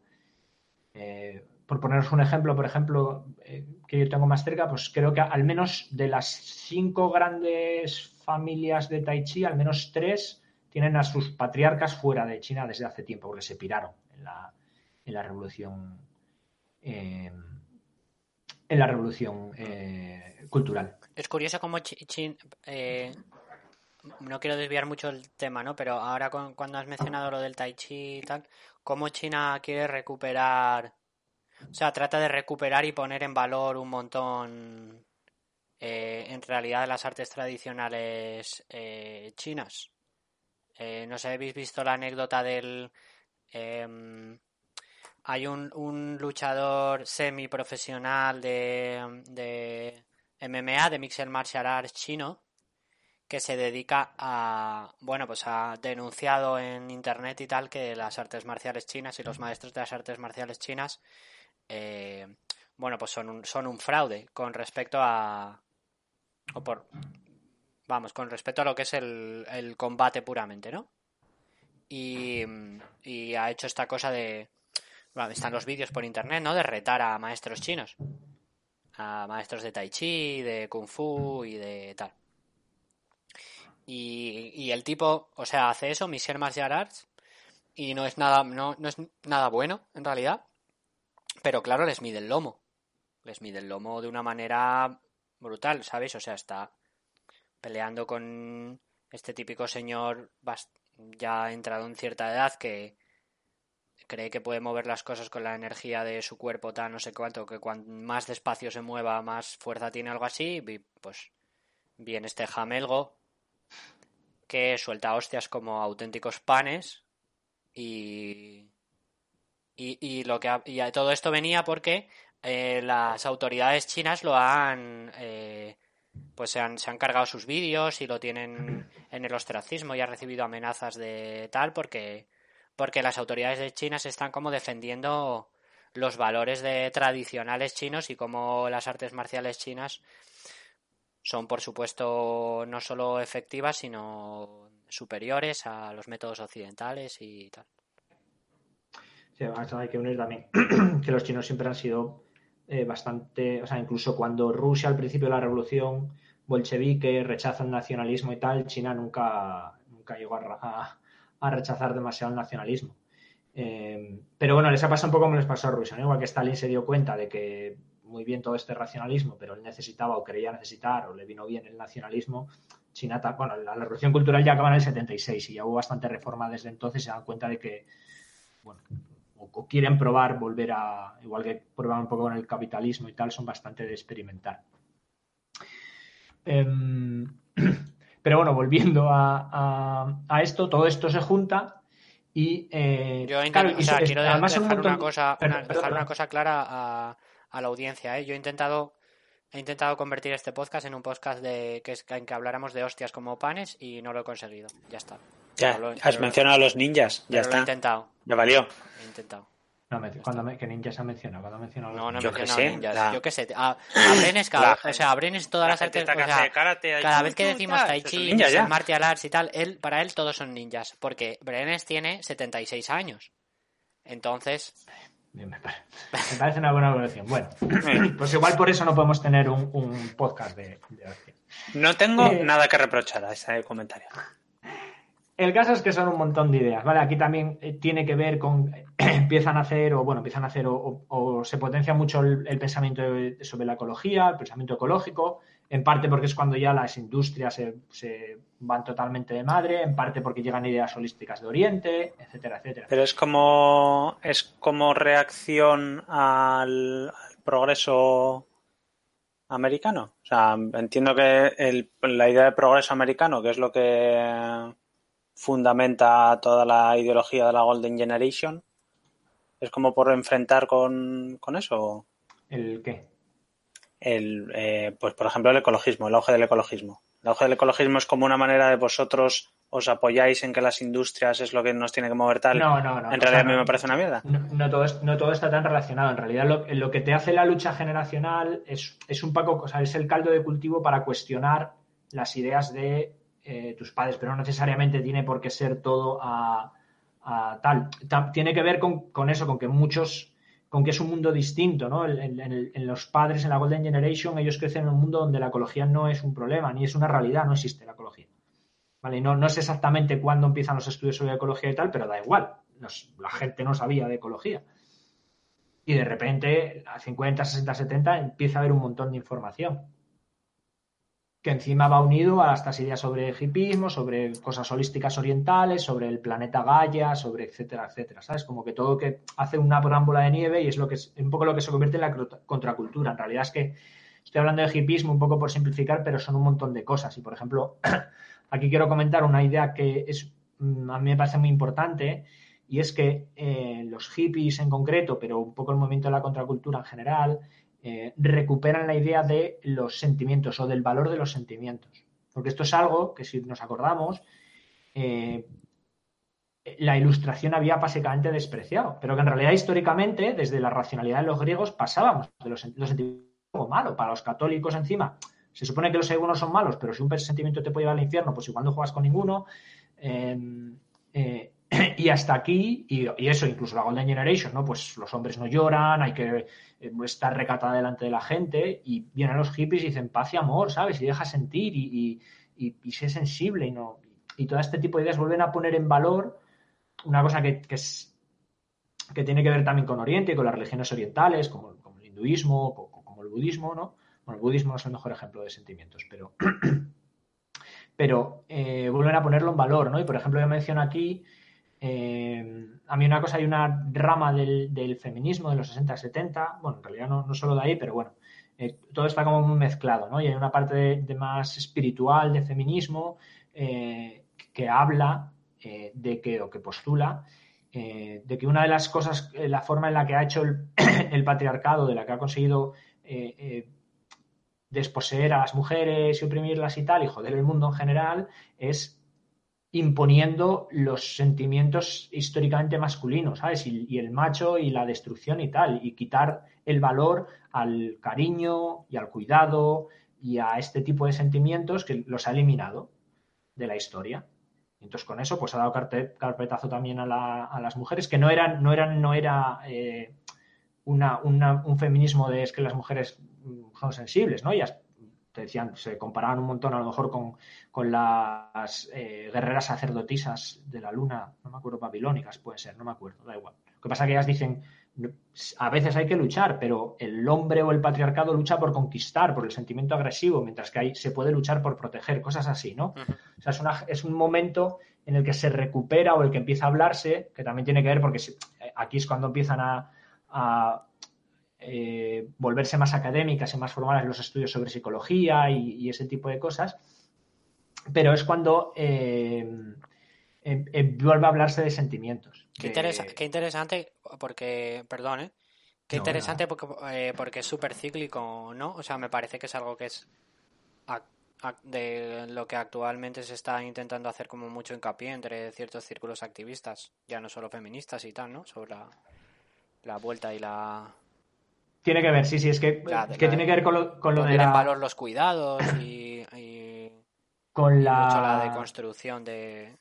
Eh, por poneros un ejemplo, por ejemplo, eh, que yo tengo más cerca, pues creo que al menos de las cinco grandes familias de Tai Chi, al menos tres tienen a sus patriarcas fuera de China desde hace tiempo, porque se piraron en la, en la revolución. Eh, en la revolución eh, cultural. Es curioso cómo China. Eh, no quiero desviar mucho el tema, ¿no? Pero ahora cuando has mencionado lo del Tai Chi y tal, cómo China quiere recuperar o sea, trata de recuperar y poner en valor un montón, eh, en realidad, las artes tradicionales eh, chinas. Eh, no sé, ¿habéis visto la anécdota del... Em, hay un, un luchador semiprofesional de, de MMA, de Mixed Martial Arts chino, que se dedica a, bueno, pues ha denunciado en internet y tal que las artes marciales chinas y los maestros de las artes marciales chinas eh, bueno, pues son un, son un fraude con respecto a. O por. Vamos, con respecto a lo que es el, el combate puramente, ¿no? Y, ha hecho esta cosa de. Están los vídeos por internet, ¿no? De retar a maestros chinos. A maestros de Tai Chi, de Kung Fu y de tal. Y, el tipo, o sea, hace eso, Michel Martial Arts, y no es nada, no es nada bueno, en realidad. Pero claro, les mide el lomo. Les mide el lomo de una manera brutal, ¿sabes? O sea, está peleando con este típico señor ya entrado en cierta edad que cree que puede mover las cosas con la energía de su cuerpo tan no sé cuánto, que cuanto más despacio se mueva, más fuerza tiene algo así, pues viene este jamelgo que suelta hostias como auténticos panes y y, y lo que y todo esto venía porque eh, las autoridades chinas lo han eh, pues se han, se han cargado sus vídeos y lo tienen en el ostracismo y ha recibido amenazas de tal porque, porque las autoridades de China se están como defendiendo los valores de tradicionales chinos y como las artes marciales chinas son por supuesto no solo efectivas sino superiores a los métodos occidentales y tal. Hay que unir también que los chinos siempre han sido eh, bastante, o sea, incluso cuando Rusia al principio de la revolución bolchevique rechaza el nacionalismo y tal, China nunca, nunca llegó a, rechazar demasiado el nacionalismo. Eh, pero bueno, les ha pasado un poco como les pasó a Rusia, igual que Stalin se dio cuenta de que muy bien todo este racionalismo, pero él necesitaba o creía necesitar o le vino bien el nacionalismo. China, bueno, la, la revolución cultural ya acaba en el 76 y ya hubo bastante reforma desde entonces, se dan cuenta de que, bueno, o, quieren probar volver a, igual que prueban un poco con el capitalismo y tal, son bastante de experimentar. Em, pero bueno, volviendo a, esto, todo esto se junta y... Eh, Yo quiero dejar, una, cosa, dejar una cosa clara a, la audiencia. ¿eh? Yo he intentado He intentado convertir este podcast en un podcast de que es, en que habláramos de hostias como panes y no lo he conseguido. Ya está. Ya, has mencionado a los ninjas. Ya está. Lo he intentado. Ya valió. He intentado. No, cuando me, ¿Qué ninjas ha mencionado? Cuando ha mencionado no, no he mencionado ninjas. Yo qué sé. A, a Brenes, cada, o sea, a Brenes todas las artes. O sea, cada vez que decimos Tai Chi, martial arts y tal, él, para él todos son ninjas. Porque Brenes tiene 76 años. Entonces. me, parece, una buena evolución. Bueno, pues igual por eso no podemos tener un, un podcast de, de No tengo eh, nada que reprochar a ese comentario. El caso es que son un montón de ideas, ¿vale? Aquí también eh, tiene que ver con, empiezan a hacer, o bueno, empiezan a hacer, o, se potencia mucho el, pensamiento sobre la ecología, el pensamiento ecológico, en parte porque es cuando ya las industrias se, van totalmente de madre, en parte porque llegan ideas holísticas de Oriente, etcétera, etcétera. Pero es como, es como reacción al, progreso americano. O sea, entiendo que la idea de progreso americano, que es lo que fundamenta toda la ideología de la Golden Generation. ¿Es como por enfrentar con, eso? ¿El qué? El, eh, pues por ejemplo el ecologismo, el auge del ecologismo. El auge del ecologismo es como una manera de vosotros os apoyáis en que las industrias es lo que nos tiene que mover tal. No, no, no. En realidad a mí me parece una mierda. No, todo, no todo está tan relacionado. En realidad lo, lo, que te hace la lucha generacional es, es un poco, o sea, es el caldo de cultivo para cuestionar las ideas de eh, tus padres, pero no necesariamente tiene por qué ser todo a, tal. Tiene que ver con, eso, con que muchos, con que es un mundo distinto, ¿no? En, los padres, en la Golden Generation, ellos crecen en un mundo donde la ecología no es un problema, ni es una realidad, no existe la ecología. ¿Vale? No, no sé exactamente cuándo empiezan los estudios sobre ecología y tal, pero da igual. la gente no sabía de ecología. Y de repente, a 50, 60, 70, empieza a haber un montón de información que encima va unido a estas ideas sobre hipismo, sobre cosas holísticas orientales, sobre el planeta Gaia, sobre etcétera, etcétera, ¿sabes? Como que todo que hace una brámbula de nieve y es lo que es un poco lo que se convierte en la contracultura. En realidad es que estoy hablando de hipismo un poco por simplificar, pero son un montón de cosas. Y por ejemplo, aquí quiero comentar una idea que es mm, a mí me parece muy importante y es que eh, los hippies en concreto, pero un poco el movimiento de la contracultura en general, eh, recuperan la idea de los sentimientos o del valor de los sentimientos. Porque esto es algo que si nos acordamos, eh, la ilustración había básicamente despreciado, pero que en realidad históricamente, desde la racionalidad de los griegos, pasábamos de los, sentimientos malo. Para los católicos encima, se supone que los algunos son malos, pero si un sentimiento te puede llevar al infierno, pues igual no juegas con ninguno. Eh, y hasta aquí, y, eso, incluso la Golden Generation, ¿no? Pues los hombres no lloran, hay que eh, estar recatada delante de la gente, y vienen los hippies y dicen paz y amor, ¿sabes? Y deja sentir y, y, sé sensible y no. Y todo este tipo de ideas vuelven a poner en valor una cosa que, es que tiene que ver también con Oriente y con las religiones orientales, como, el hinduismo, como, el budismo, ¿no? Bueno, el budismo no es el mejor ejemplo de sentimientos, pero, pero eh, vuelven a ponerlo en valor, ¿no? Y por ejemplo, yo menciono aquí eh, a mí una cosa, hay una rama del, feminismo de los 60-70, bueno, en realidad no, solo de ahí, pero bueno, eh, todo está como mezclado, ¿no? Y hay una parte de, más espiritual de feminismo eh, que habla de que, o que postula, de que una de las cosas, la forma en la que ha hecho el, patriarcado, de la que ha conseguido desposeer a las mujeres y oprimirlas y tal, y joder el mundo en general, es imponiendo los sentimientos históricamente masculinos, ¿sabes? Y, y, el macho y la destrucción y tal, y quitar el valor al cariño y al cuidado y a este tipo de sentimientos que los ha eliminado de la historia. Entonces con eso pues ha dado carpetazo también a, la, a las mujeres que no eran, no eran, no era eh, una, un feminismo de es que las mujeres son sensibles, ¿no? Ellas te decían, se comparaban un montón a lo mejor con, con las eh, guerreras sacerdotisas de la luna, no me acuerdo, babilónicas puede ser, no me acuerdo, da igual. Lo que pasa es que ellas dicen, a veces hay que luchar, pero el hombre o el patriarcado lucha por conquistar, por el sentimiento agresivo, mientras que ahí se puede luchar por proteger, cosas así, ¿no? Uh -huh. O sea, es, una, es, un momento en el que se recupera o el que empieza a hablarse, que también tiene que ver porque aquí es cuando empiezan a, a eh, volverse más académicas y más formales los estudios sobre psicología y, y ese tipo de cosas, pero es cuando eh, eh, vuelve a hablarse de sentimientos. Qué, interesa qué interesante, porque, perdón, ¿eh? Qué no, interesante porque, eh, porque es súper cíclico, ¿no? O sea, me parece que es algo que es de lo que actualmente se está intentando hacer como mucho hincapié entre ciertos círculos activistas, ya no solo feministas y tal, ¿no? Sobre la, la vuelta y la... Tiene que ver, sí, sí, es que, es que tiene que ver con lo, con lo de la... valor los cuidados y, y con la... mucho la deconstrucción de,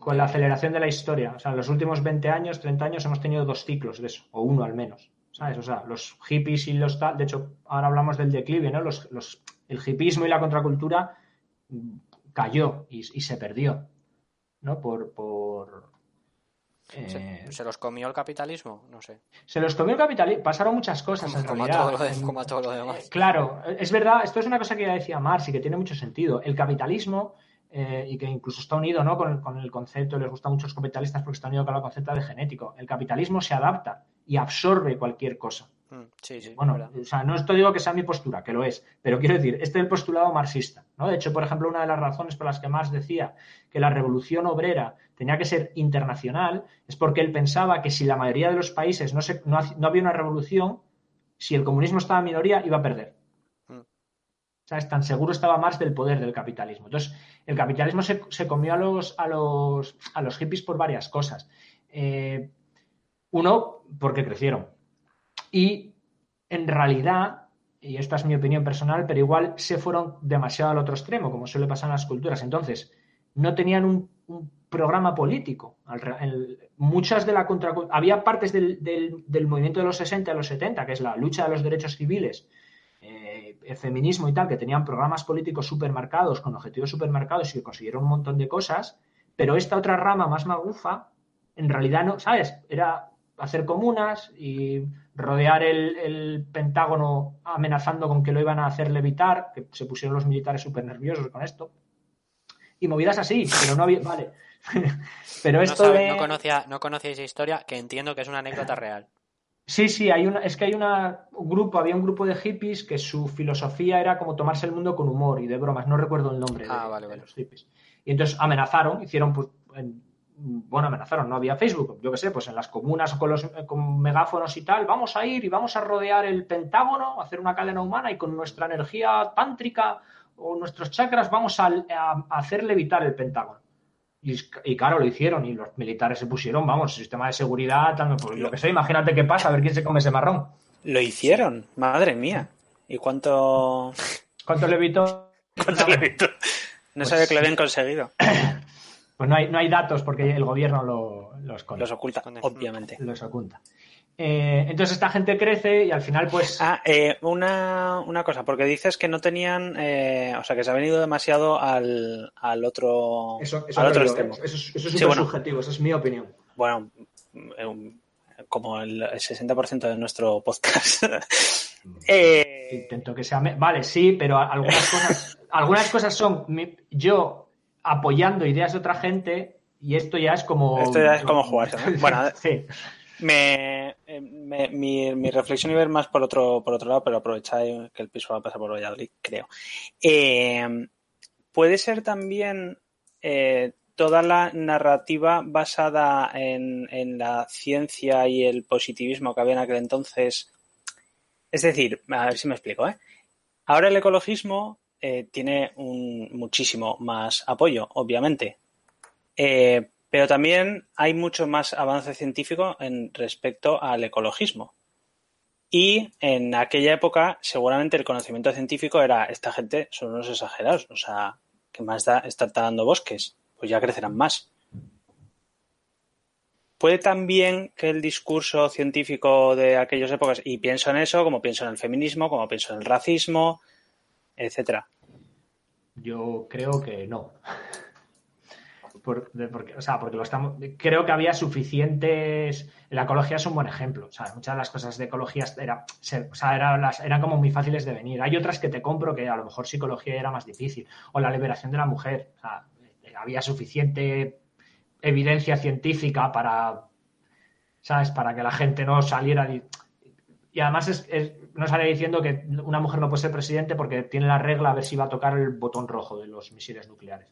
con la aceleración de la historia. O sea, en los últimos 20 años, 30 años hemos tenido dos ciclos de eso, o uno al menos. ¿Sabes? O sea, los hippies y los tal. De hecho, ahora hablamos del declive, ¿no? Los, los, el hippismo y la contracultura cayó y, y se perdió, ¿no? Por. por eh... ¿Se, ¿Se, los comió el capitalismo? No sé. Se los comió el capitalismo. Pasaron muchas cosas como, en como realidad. A todo de, como a todo lo demás. Claro, es verdad. Esto es una cosa que ya decía Marx y que tiene mucho sentido. El capitalismo eh, y que incluso está unido ¿no? con, con, el concepto, les gusta mucho a los capitalistas porque está unido con el concepto de genético. El capitalismo se adapta y absorbe cualquier cosa. Mm, sí, sí, bueno, o sea, no esto digo que sea mi postura, que lo es, pero quiero decir, este es el postulado marxista. ¿no? De hecho, por ejemplo, una de las razones por las que Marx decía que la revolución obrera tenía que ser internacional es porque él pensaba que si la mayoría de los países no, se, no, no había una revolución, si el comunismo estaba en minoría, iba a perder. ¿Sabes? Tan seguro estaba Marx del poder del capitalismo. Entonces, el capitalismo se, se comió a los, a, los, a los hippies por varias cosas. Eh, uno, porque crecieron. Y en realidad, y esta es mi opinión personal, pero igual se fueron demasiado al otro extremo, como suele pasar en las culturas. Entonces, no tenían un, programa político. Muchas de la contra... Había partes del, del, del movimiento de los 60 a los 70, que es la lucha de los derechos civiles, eh, el feminismo y tal, que tenían programas políticos supermercados, con objetivos supermercados y que consiguieron un montón de cosas, pero esta otra rama más magufa, en realidad no, ¿sabes? Era hacer comunas y rodear el, el, Pentágono amenazando con que lo iban a hacer levitar, que se pusieron los militares súper nerviosos con esto. Y movidas así, pero no había. Vale. pero esto no, sabe, de... no, conocía, no conocía esa historia, que entiendo que es una anécdota real. Sí, sí, hay una, es que hay una, un grupo, había un grupo de hippies que su filosofía era como tomarse el mundo con humor y de bromas, no recuerdo el nombre ah, de, vale, de vale. los hippies. Y entonces amenazaron, hicieron, pues, en, bueno, amenazaron, no había Facebook, yo qué sé, pues en las comunas con los con megáfonos y tal, vamos a ir y vamos a rodear el Pentágono, hacer una cadena humana y con nuestra energía tántrica o nuestros chakras vamos a, a, a hacer levitar el Pentágono. Y, y, claro, lo hicieron y los militares se pusieron, vamos, sistema de seguridad, tal, pues, lo que sé, imagínate qué pasa, a ver quién se come ese marrón. Lo hicieron, madre mía. ¿Y cuánto...? ¿Cuánto levitó? ¿Cuánto levitó? No pues, sabía que lo habían conseguido. Pues no hay, no hay datos porque el gobierno lo, los, los oculta, obviamente. Los oculta. Eh, entonces esta gente crece y al final pues... Ah, eh, una, una, cosa, porque dices que no tenían, eh, o sea, que se ha venido demasiado al, al otro, eso, eso al otro digo, extremo. Eso, eso es súper sí, bueno, subjetivo, esa es mi opinión. Bueno, eh, como el, el 60% de nuestro podcast. eh... Intento que sea... Vale, sí, pero algunas cosas, algunas cosas son yo apoyando ideas de otra gente y esto ya es como... Esto ya es como jugar. ¿no? Bueno, sí. Me, me, mi, mi, reflexión iba a ir más por otro, por otro lado, pero aprovecha que el piso va a pasar por Valladolid, creo. Eh, puede ser también eh, toda la narrativa basada en, en, la ciencia y el positivismo que había en aquel entonces. Es decir, a ver si me explico, ¿eh? Ahora el ecologismo eh, tiene un, muchísimo más apoyo, obviamente. Eh, pero también hay mucho más avance científico en respecto al ecologismo. Y en aquella época, seguramente el conocimiento científico era: esta gente son unos exagerados. O sea, ¿qué más da estar talando bosques? Pues ya crecerán más. Puede también que el discurso científico de aquellas épocas, y pienso en eso, como pienso en el feminismo, como pienso en el racismo, etcétera. Yo creo que no. porque, o sea, porque lo estamos, creo que había suficientes. La ecología es un buen ejemplo. O sea, muchas de las cosas de ecología era, o sea, eran, las, como muy fáciles de venir. Hay otras que te compro que a lo mejor psicología era más difícil. O la liberación de la mujer. O sea, había suficiente evidencia científica para, ¿sabes? Para que la gente no saliera. Y además no sale diciendo que una mujer no puede ser presidente porque tiene la regla a ver si va a tocar el botón rojo de los misiles nucleares.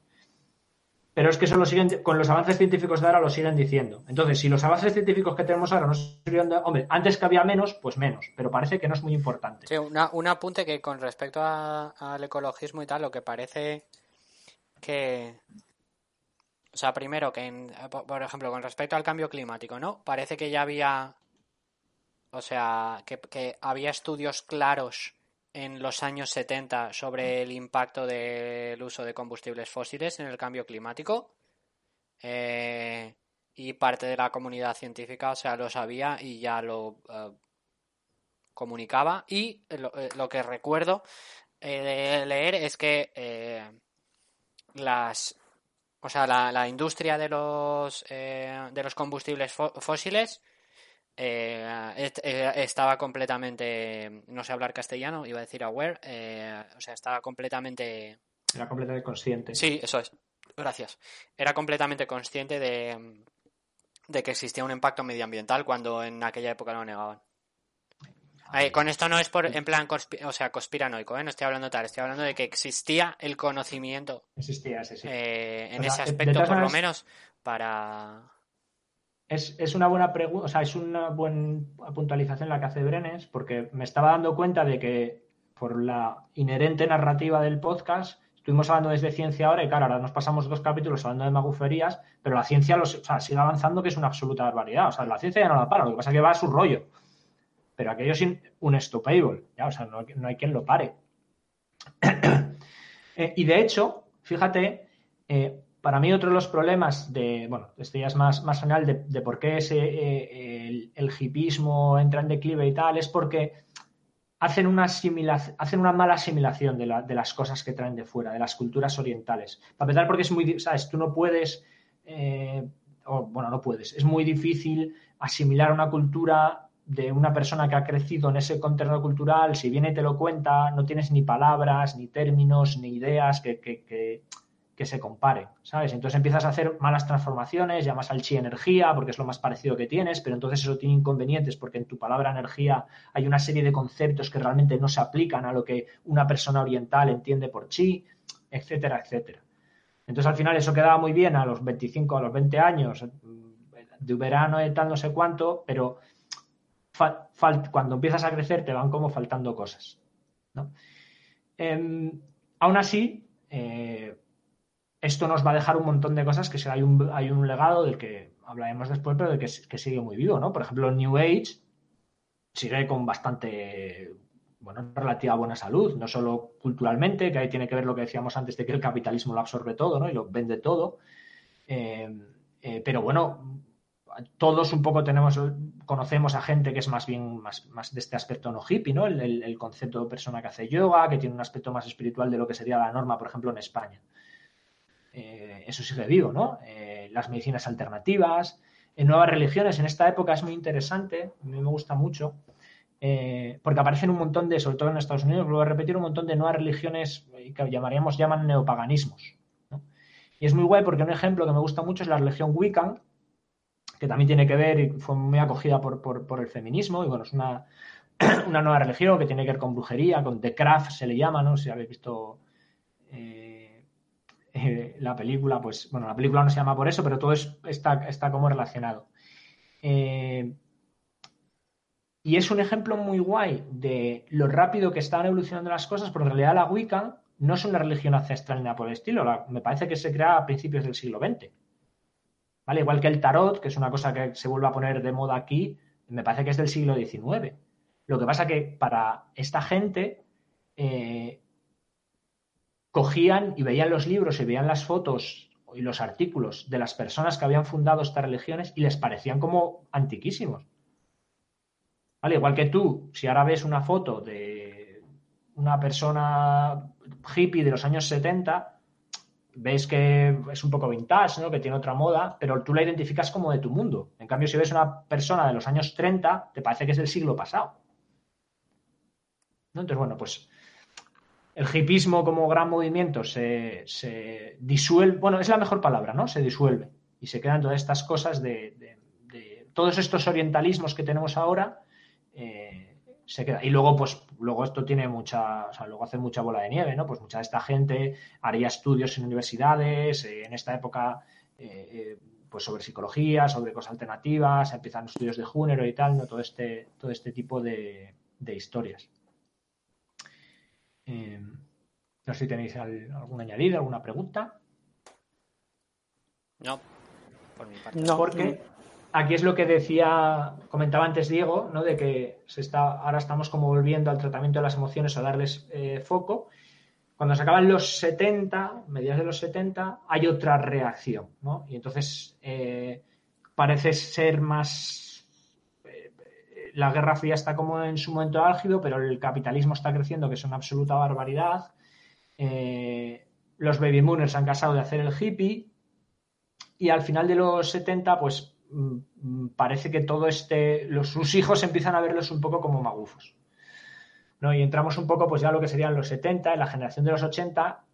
Pero es que eso lo siguen, con los avances científicos de ahora lo siguen diciendo. Entonces, si los avances científicos que tenemos ahora no sirvieron de, hombre, antes que había menos, pues menos, pero parece que no es muy importante. Sí, un apunte que con respecto al ecologismo y tal, lo que parece que, o sea, primero que, por ejemplo, con respecto al cambio climático, ¿no? Parece que ya había, o sea, que había estudios claros en los años 70 sobre el impacto del uso de combustibles fósiles en el cambio climático. Eh, y parte de la comunidad científica, o sea, lo sabía y ya lo eh, comunicaba. Y lo, eh, que recuerdo de leer es que las o sea, la, la industria de los, de los combustibles fósiles eh, eh, estaba completamente, no sé hablar castellano, iba a decir aware, eh, o sea, estaba completamente... Era completamente consciente. Sí, eso es. Gracias. Era completamente consciente de, de que existía un impacto medioambiental cuando en aquella época lo negaban. con esto no es por en plan o sea conspiranoico, no estoy hablando tal, estoy hablando de que existía el conocimiento. Existía, sí, sí. en ese aspecto, por lo menos, para es, una buena pregunta, o sea, es una buena puntualización la que hace Brenes, porque me estaba dando cuenta de que por la inherente narrativa del podcast, estuvimos hablando desde ciencia ahora y claro, ahora nos pasamos dos capítulos hablando de maguferías, pero la ciencia los, o sea, sigue avanzando que es una absoluta barbaridad. O sea, la ciencia ya no la para, lo que pasa es que va a su rollo. Pero aquello es un stopable, ya, o sea, no, hay quien lo pare. Eh, y de hecho, fíjate, eh, para mí otro de los problemas de, bueno, este ya es más, más general de, por qué ese, eh, el, hipismo entra en declive y tal, es porque hacen una, hacen una mala asimilación de, las cosas que traen de fuera, de las culturas orientales. Para empezar, porque es muy, sabes, tú no puedes, eh, o, bueno, no puedes, es muy difícil asimilar una cultura de una persona que ha crecido en ese contexto cultural, si viene y te lo cuenta, no tienes ni palabras, ni términos, ni ideas que que se compare, ¿sabes? Entonces empiezas a hacer malas transformaciones, llamas al chi energía porque es lo más parecido que tienes, pero entonces eso tiene inconvenientes porque en tu palabra energía hay una serie de conceptos que realmente no se aplican a lo que una persona oriental entiende por chi, etcétera, etcétera. Entonces al final eso quedaba muy bien a los 25, a los 20 años, de verano y tal, no sé cuánto, pero cuando empiezas a crecer te van como faltando cosas. ¿no? Em, aún así, eh, esto nos va a dejar un montón de cosas que hay un, hay un legado del que hablaremos después, pero de que, sigue muy vivo, ¿no? Por ejemplo, New Age sigue con bastante, bueno, relativa buena salud, no solo culturalmente, que ahí tiene que ver lo que decíamos antes de que el capitalismo lo absorbe todo, ¿no? Y lo vende todo. Eh, eh, pero bueno, todos un poco tenemos, conocemos a gente que es más bien más, más de este aspecto no hippie, ¿no? El, el, concepto de persona que hace yoga, que tiene un aspecto más espiritual de lo que sería la norma, por ejemplo, en España. Eh, eso sigue vivo, ¿no? Eh, las medicinas alternativas, en nuevas religiones, en esta época es muy interesante, a mí me gusta mucho, eh, porque aparecen un montón de, sobre todo en Estados Unidos, vuelvo a repetir, un montón de nuevas religiones que llamaríamos, llaman neopaganismos. Y es muy guay porque un ejemplo que me gusta mucho es la religión Wiccan, que también tiene que ver y fue muy acogida por, el feminismo, y bueno, es una, una, nueva religión que tiene que ver con brujería, con The Craft se le llama, ¿no? Si habéis visto eh, la película, pues, bueno, la película no se llama por eso, pero todo está, está como relacionado. Eh, y es un ejemplo muy guay de lo rápido que están evolucionando las cosas, pero en realidad la Wicca no es una religión ancestral ni nada por el estilo. me parece que se crea a principios del siglo XX. ¿Vale? Igual que el tarot, que es una cosa que se vuelve a poner de moda aquí, me parece que es del siglo XIX. Lo que pasa que para esta gente eh, cogían y veían los libros y veían las fotos y los artículos de las personas que habían fundado estas religiones y les parecían como antiquísimos. ¿Vale? Igual que tú, si ahora ves una foto de una persona hippie de los años 70, ves que es un poco vintage, ¿no? que tiene otra moda, pero tú la identificas como de tu mundo. En cambio, si ves una persona de los años 30, te parece que es del siglo pasado. Entonces, bueno, pues el hipismo como gran movimiento se, disuelve, bueno, es la mejor palabra, ¿no? Se disuelve y se quedan todas estas cosas de, todos estos orientalismos que tenemos ahora, eh, se queda. Y luego, pues, luego esto tiene mucha, o sea, luego hace mucha bola de nieve, ¿no? Pues mucha de esta gente haría estudios en universidades, eh, en esta época, eh, pues sobre psicología, sobre cosas alternativas, empiezan estudios de género y tal, ¿no? Todo este, todo este tipo de historias. Eh, no sé si tenéis algún añadido, alguna pregunta. No, por mi parte. No, porque aquí es lo que decía, comentaba antes Diego, ¿no? De que se está, ahora estamos como volviendo al tratamiento de las emociones a darles eh, foco. Cuando se acaban los 70, mediados de los 70, hay otra reacción, ¿no? Y entonces eh, parece ser más la Guerra Fría está como en su momento álgido, pero el capitalismo está creciendo, que es una absoluta barbaridad. Eh, los baby mooners han casado de hacer el hippie y al final de los 70, pues mm, parece que todo este, los, sus hijos empiezan a verlos un poco como magufos. ¿no? Y entramos un poco, pues ya lo que serían los 70, en la generación de los 80,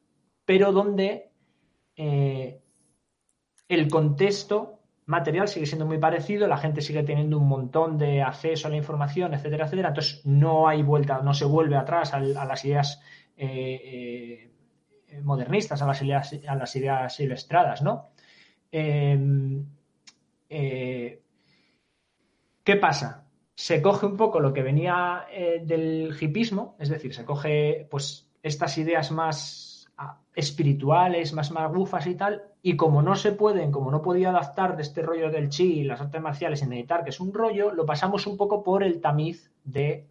pero donde eh, el contexto material sigue siendo muy parecido, la gente sigue teniendo un montón de acceso a la información, etcétera, etcétera. Entonces no hay vuelta, no se vuelve atrás a, las ideas eh, eh, modernistas, a las ideas, a las ideas ilustradas, ¿no? Em, eh, ¿Qué pasa? Se coge un poco lo que venía del hipismo, es decir, se coge pues estas ideas más espirituales, más magufas y tal, y como no se pueden, como no podía adaptar de este rollo del chi y las artes marciales en meditar, que es un rollo, lo pasamos un poco por el tamiz de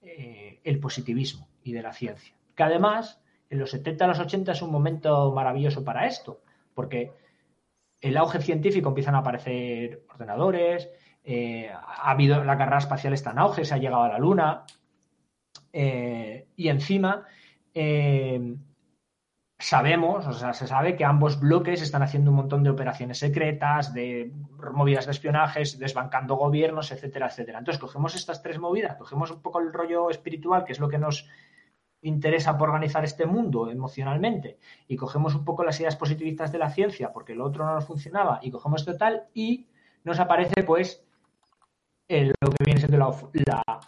eh, el positivismo y de la ciencia. Que además, en los 70 a los 80 es un momento maravilloso para esto, porque el auge científico empiezan a aparecer ordenadores, eh, ha habido la carrera espacial está en auge, se ha llegado a la Luna, eh, y encima sabemos, o sea, se sabe que ambos bloques están haciendo un montón de operaciones secretas, de movidas de espionajes, desbancando gobiernos, etcétera, etcétera. Entonces, cogemos estas tres movidas, cogemos un poco el rollo espiritual, que es lo que nos interesa por organizar este mundo emocionalmente, y cogemos un poco las ideas positivistas de la ciencia, porque lo otro no nos funcionaba, y cogemos total, y nos aparece, pues, lo que viene siendo la,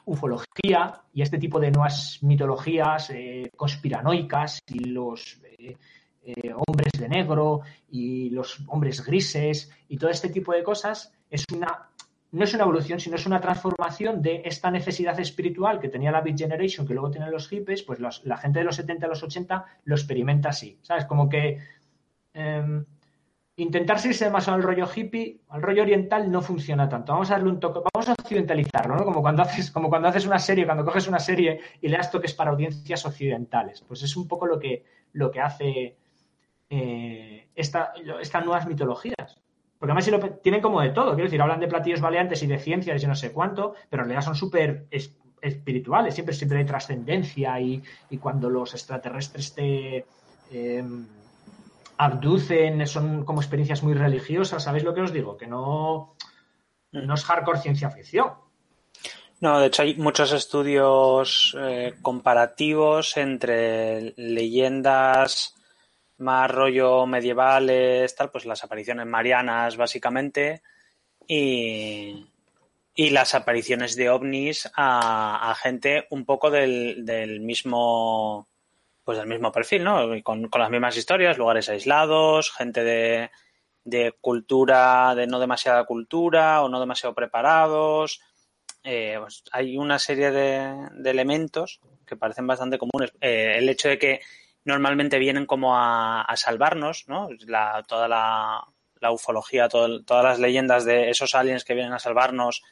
ufología y este tipo de nuevas mitologías eh, conspiranoicas y los eh, eh, hombres de negro y los hombres grises y todo este tipo de cosas es una no es una evolución, sino es una transformación de esta necesidad espiritual que tenía la Big Generation, que luego tienen los hippies, pues la gente de los 70 a los 80 lo experimenta así, ¿sabes? Como que em, intentar irse más al rollo hippie, al rollo oriental, no funciona tanto. Vamos a darle un toque, vamos a occidentalizarlo, ¿no? Como cuando haces, como cuando haces una serie, cuando coges una serie y le das toques para audiencias occidentales. Pues es un poco lo que, lo que hace eh, esta, estas nuevas mitologías. Porque además lo, tienen como de todo, quiero decir, hablan de platillos baleantes y de ciencias y no sé cuánto, pero en realidad son súper espirituales, siempre, siempre hay trascendencia y, cuando los extraterrestres te... Em, abducen, son como experiencias muy religiosas, ¿sabéis lo que os digo? Que no, no es hardcore ciencia ficción. No, de hecho hay muchos estudios eh, comparativos entre leyendas más rollo medievales, tal, pues las apariciones marianas básicamente y, y las apariciones de ovnis a, gente un poco del, del mismo pues del mismo perfil, ¿no? Con, las mismas historias, lugares aislados, gente de, de cultura, de no demasiada cultura o no demasiado preparados, eh, pues hay una serie de, elementos que parecen bastante comunes. Eh, el hecho de que normalmente vienen como a, salvarnos, ¿no? toda la, ufología, todas las leyendas de esos aliens que vienen a salvarnos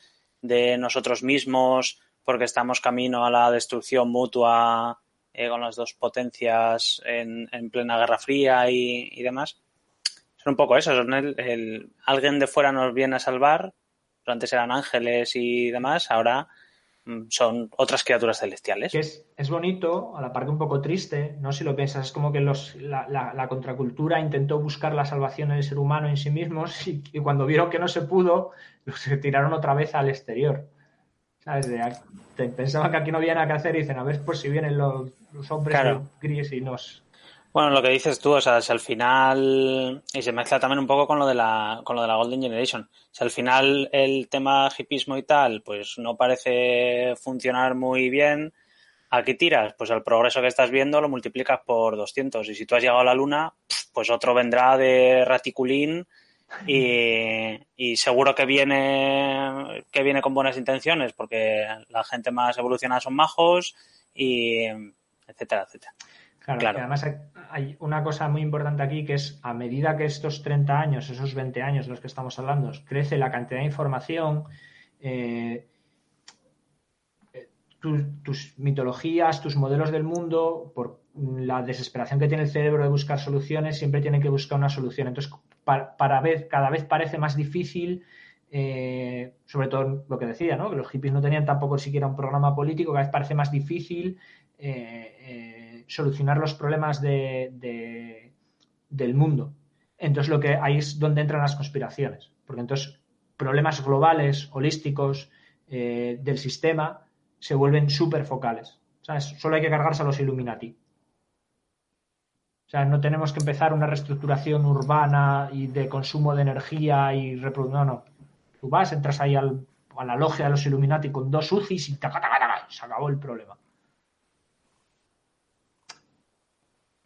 de nosotros mismos porque estamos camino a la destrucción mutua eh, con las dos potencias en, plena Guerra Fría y, demás. Son un poco eso, el, alguien de fuera nos viene a salvar, antes eran ángeles y demás, ahora mm, son otras criaturas celestiales. es, es, bonito, a la parte un poco triste, ¿no? Si lo piensas, es como que los, la, contracultura intentó buscar la salvación en el ser humano en sí mismos y, y cuando vieron que no se pudo, se tiraron otra vez al exterior. ¿Sabes? De, pensaban que aquí no había nada que hacer y dicen, a ver por si vienen los, hombres gris y nos... Bueno, lo que dices tú, o sea, si al final, y se mezcla también un poco con lo de la, con lo de la Golden Generation, si al final el tema hipismo y tal, pues no parece funcionar muy bien, ¿a qué tiras? Pues el progreso que estás viendo lo multiplicas por 200 y si tú has llegado a la luna, pues otro vendrá de raticulín y, seguro que viene, que viene con buenas intenciones, porque la gente más evolucionada son majos y etcétera, etcétera. Claro, además hay una cosa muy importante aquí que es a medida que estos 30 años, esos 20 años de los que estamos hablando, crece la cantidad de información, eh, eh, tus mitologías, tus modelos del mundo, por la desesperación que tiene el cerebro de buscar soluciones, siempre tienen que buscar una solución. Entonces, para, cada vez parece más difícil, eh, sobre todo lo que decía, ¿no? que los hippies no tenían tampoco siquiera un programa político, cada vez parece más difícil eh, eh, solucionar los problemas de, del mundo. Entonces, lo que ahí es donde entran las conspiraciones, porque entonces problemas globales, holísticos del sistema se vuelven súper focales. Solo hay que cargarse a los Illuminati. O sea, no tenemos que empezar una reestructuración urbana y de consumo de energía y reproducción. No, no. Tú vas, entras ahí al, a la logia de los Illuminati con dos UCIs y se acabó el problema.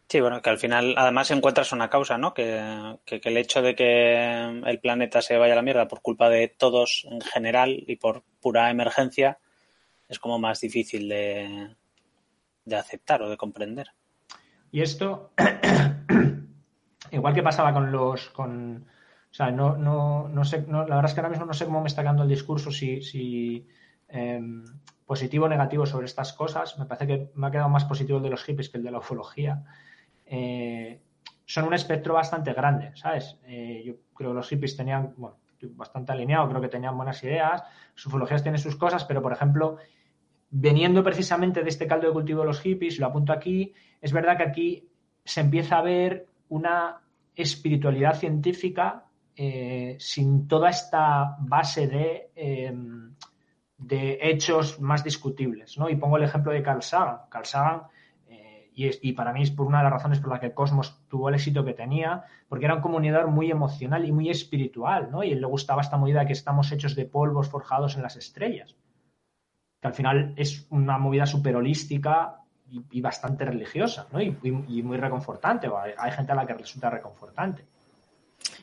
Sí, bueno, que al final además encuentras una causa, ¿no? Que, que, el hecho de que el planeta se vaya a la mierda por culpa de todos en general y por pura emergencia es como más difícil de, de aceptar o de comprender. Y esto, igual que pasaba con los... Con, o sea, no, no, no sé, la verdad es que ahora mismo no sé cómo me está quedando el discurso, si, si em, positivo o negativo sobre estas cosas. Me parece que me ha quedado más positivo el de los hippies que el de la ufología. Eh, son un espectro bastante grande, ¿sabes? Eh, yo creo que los hippies tenían, bueno, bastante alineado, creo que tenían buenas ideas. Sus ufologías tienen sus cosas, pero por ejemplo, veniendo precisamente de este caldo de cultivo de los hippies, lo apunto aquí, es verdad que aquí se empieza a ver una espiritualidad científica eh, sin toda esta base de, em, de, hechos más discutibles. ¿no? Y pongo el ejemplo de Carl Sagan. Carl Sagan, eh, y, para mí es por una de las razones por las que Cosmos tuvo el éxito que tenía, porque era un comunicador muy emocional y muy espiritual, ¿no? y él le gustaba esta movida de que estamos hechos de polvos forjados en las estrellas que al final es una movida súper holística y, bastante religiosa, ¿no? Y, muy reconfortante. Hay, gente a la que resulta reconfortante.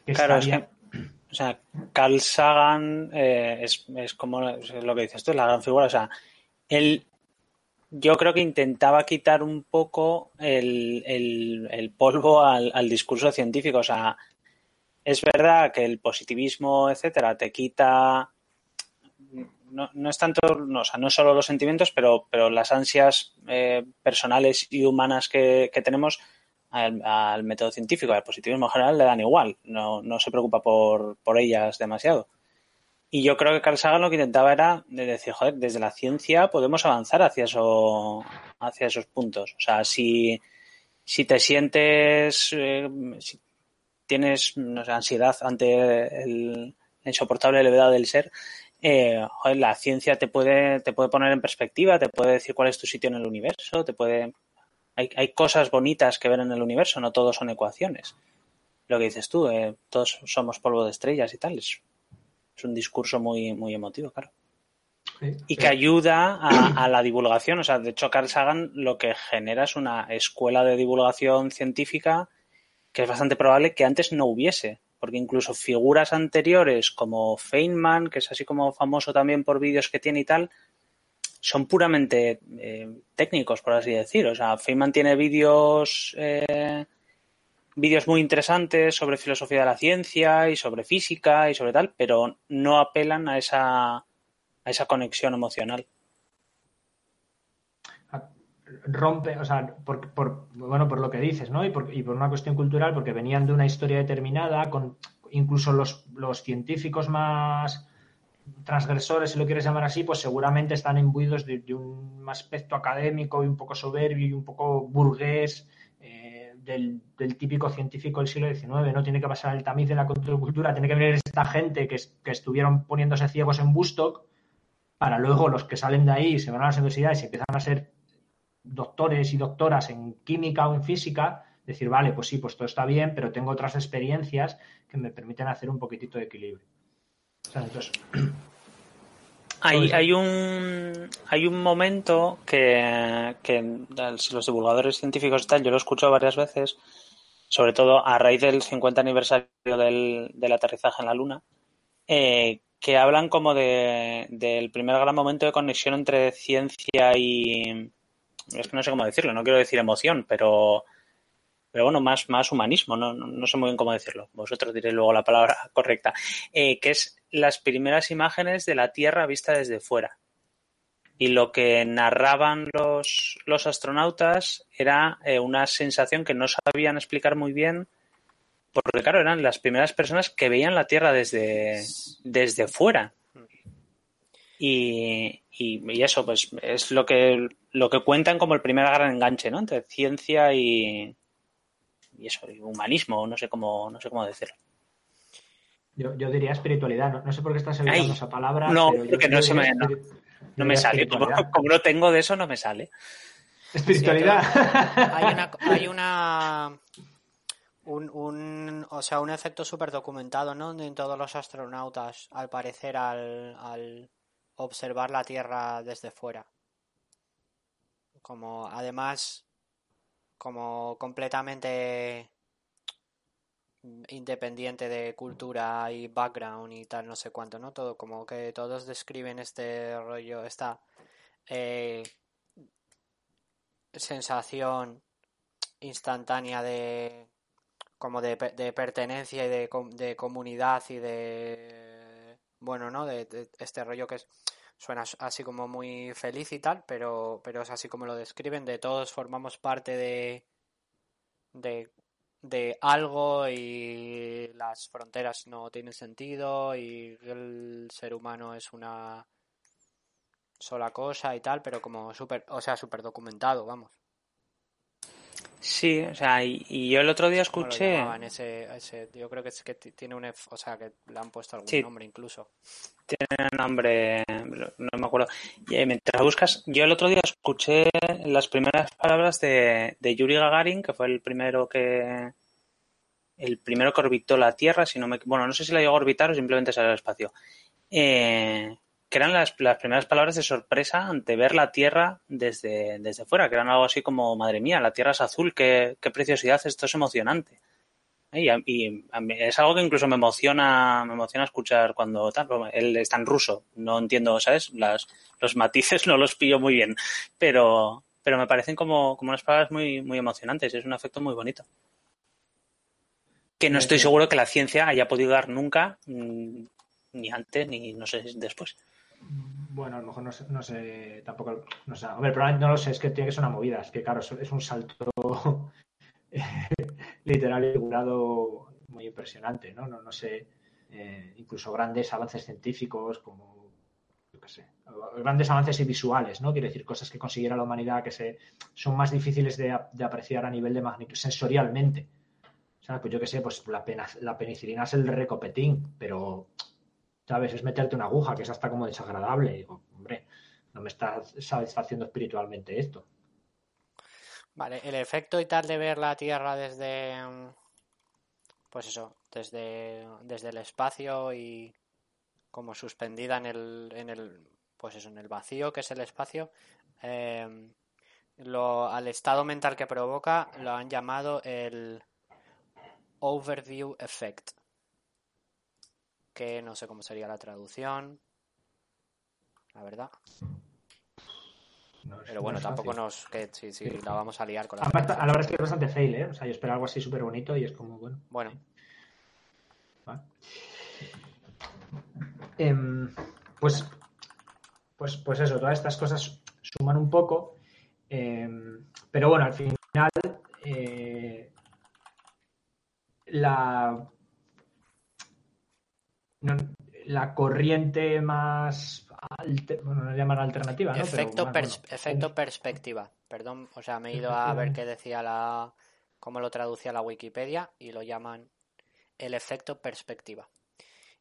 claro, es que, o sea, Carl Sagan eh, es, como lo que dices tú, es la gran figura. O sea, él yo creo que intentaba quitar un poco el, polvo al, al, discurso científico. O sea, es verdad que el positivismo, etcétera, te quita no, no es tanto, no, o sea, no solo los sentimientos, pero, pero las ansias eh, personales y humanas que, tenemos al, método científico, al positivismo en general, le dan igual, no, no se preocupa por, por ellas demasiado. Y yo creo que Carl Sagan lo que intentaba era decir, joder, desde la ciencia podemos avanzar hacia, eso, hacia esos puntos. O sea, si, si te sientes, eh, si tienes no sé, ansiedad ante el, la insoportable levedad del ser, eh, la ciencia te puede, te puede poner en perspectiva, te puede decir cuál es tu sitio en el universo, te puede... Hay, hay cosas bonitas que ver en el universo, no todos son ecuaciones. Lo que dices tú, eh, todos somos polvo de estrellas y tal, es, un discurso muy, muy emotivo, claro. y que ayuda a, a, la divulgación. O sea, de hecho, Carl Sagan lo que genera es una escuela de divulgación científica que es bastante probable que antes no hubiese porque incluso figuras anteriores como Feynman, que es así como famoso también por vídeos que tiene y tal, son puramente eh, técnicos, por así decir. O sea, Feynman tiene vídeos eh, vídeos muy interesantes sobre filosofía de la ciencia y sobre física y sobre tal, pero no apelan a esa, a esa conexión emocional. Rompe, o sea, por, por, bueno, por lo que dices, ¿no? Y por, y por una cuestión cultural, porque venían de una historia determinada, con incluso los, los científicos más transgresores, si lo quieres llamar así, pues seguramente están imbuidos de, un aspecto académico y un poco soberbio y un poco burgués del, del, típico científico del siglo XIX, ¿no? Tiene que pasar el tamiz de la contracultura, tiene que venir esta gente que, que estuvieron poniéndose ciegos en Bustock para luego los que salen de ahí se van a las universidades y empiezan a ser doctores y doctoras en química o en física, decir, vale, pues sí, pues todo está bien, pero tengo otras experiencias que me permiten hacer un poquitito de equilibrio. O sea, entonces, hay, hay, un, hay un momento que, que los divulgadores científicos y tal, yo lo he escuchado varias veces, sobre todo a raíz del 50 aniversario del, del aterrizaje en la Luna, eh, que hablan como de, del primer gran momento de conexión entre ciencia y... Es que no sé cómo decirlo, no quiero decir emoción, pero pero bueno, más, más humanismo, no, no, no, sé muy bien cómo decirlo, vosotros diréis luego la palabra correcta, eh, que es las primeras imágenes de la Tierra vista desde fuera. Y lo que narraban los, los astronautas era eh, una sensación que no sabían explicar muy bien, porque claro, eran las primeras personas que veían la Tierra desde, desde fuera. Y, y, y, eso, pues, es lo que, lo que cuentan como el primer gran enganche, ¿no? Entre ciencia y, y eso, y humanismo, no sé cómo, no sé cómo decirlo. Yo, yo diría espiritualidad, no, no, sé por qué estás evitando esa palabra. No, pero porque no se me, no, no me sale. Como, como, no tengo de eso, no me sale. Espiritualidad. Sí, hay una, hay una un, un, o sea, un efecto súper documentado, ¿no? En todos los astronautas, al parecer, al, al observar la Tierra desde fuera. Como además como completamente independiente de cultura y background y tal, no sé cuánto, ¿no? Todo, como que todos describen este rollo, esta eh, sensación instantánea de como de, pertenencia y de, comunidad y de bueno, ¿no? De, este rollo que es suena así como muy feliz y tal, pero, pero es así como lo describen, de todos formamos parte de, de, de algo y las fronteras no tienen sentido y el ser humano es una sola cosa y tal, pero como súper, o sea, súper documentado, vamos. Sí, o sea, y, y, yo el otro día escuché. Ese, ese, yo creo que es que tiene un. O sea, que le han puesto algún sí. nombre incluso. Tiene nombre, no me acuerdo. Y mientras buscas, yo el otro día escuché las primeras palabras de, de Yuri Gagarin, que fue el primero que. El primero que orbitó la Tierra, si no me. Bueno, no sé si la llegó a orbitar o simplemente salió al espacio. Eh, que eran las, las, primeras palabras de sorpresa ante ver la Tierra desde, desde fuera, que eran algo así como, madre mía, la Tierra es azul, qué, qué preciosidad, esto es emocionante. Y, y es algo que incluso me emociona, me emociona escuchar cuando tal, él está en ruso, no entiendo, ¿sabes? Las, los matices no los pillo muy bien, pero, pero me parecen como, como unas palabras muy, muy emocionantes, es un efecto muy bonito. Que no estoy seguro que la ciencia haya podido dar nunca, ni antes, ni no sé después. Bueno, a lo mejor no sé, no sé tampoco, no sé, hombre, no lo sé, es que tiene que ser una movida, es que claro, es un salto literal y figurado muy impresionante, ¿no? No, no sé, eh, incluso grandes avances científicos como, yo qué sé, grandes avances y visuales, ¿no? Quiere decir, cosas que consiguiera la humanidad que se, son más difíciles de, apreciar a nivel de magnitud, sensorialmente. O sea, pues yo qué sé, pues la penicilina es el recopetín, pero ¿sabes? Es meterte una aguja, que es hasta como desagradable. Digo, hombre, no me está satisfaciendo espiritualmente esto. Vale, el efecto y tal de ver la Tierra desde, pues eso, desde, desde el espacio y como suspendida en el, en el, pues eso, en el vacío que es el espacio, eh, lo, al estado mental que provoca lo han llamado el overview effect que no sé cómo sería la traducción. La verdad. No, Pero no bueno, tampoco fácil. nos. Que, sí, sí, la vamos a liar con la. Además, a la verdad es que es bastante fail, ¿eh? O sea, yo espero algo así súper bonito y es como, bueno. Bueno, ¿vale? Em, pues, pues, pues eso, todas estas cosas suman un poco. em, pero bueno, al final eh, la, no- la corriente más bueno, no llaman alternativa, ¿no? Efecto, más, pers- bueno, efecto perspectiva. Perdón, o sea, me he ido a ver qué decía la. cómo lo traducía la Wikipedia y lo llaman el efecto perspectiva.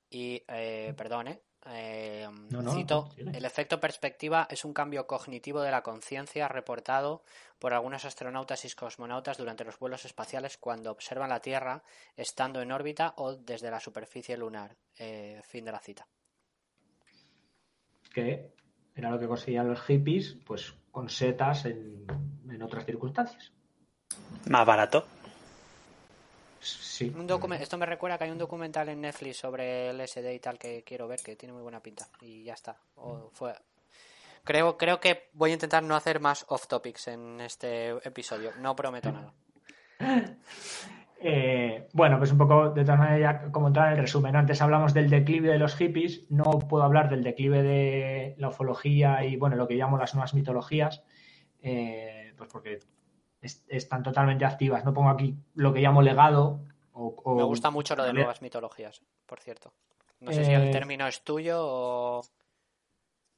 Y, eh, perdón, ¿eh? Eh, No, no, cito, el efecto perspectiva es un cambio cognitivo de la conciencia reportado por algunos astronautas y cosmonautas durante los vuelos espaciales cuando observan la Tierra estando en órbita o desde la superficie lunar. Eh, fin de la cita. que era lo que conseguían los hippies, pues con setas en, en otras circunstancias. Más barato. Sí. Un documen- Esto me recuerda que hay un documental en Netflix sobre el SD y tal que quiero ver, que tiene muy buena pinta. Y ya está. O fue... creo, creo que voy a intentar no hacer más off topics en este episodio. No prometo nada. Eh, bueno, pues un poco de todas maneras, ya como entrar en el resumen. Antes hablamos del declive de los hippies, no puedo hablar del declive de la ufología y, bueno, lo que llamo las nuevas mitologías, eh, pues porque es- están totalmente activas. No pongo aquí lo que llamo legado. O, o- Me gusta mucho lo de nuevas mitologías, por cierto. No sé si el Eh, término es tuyo o...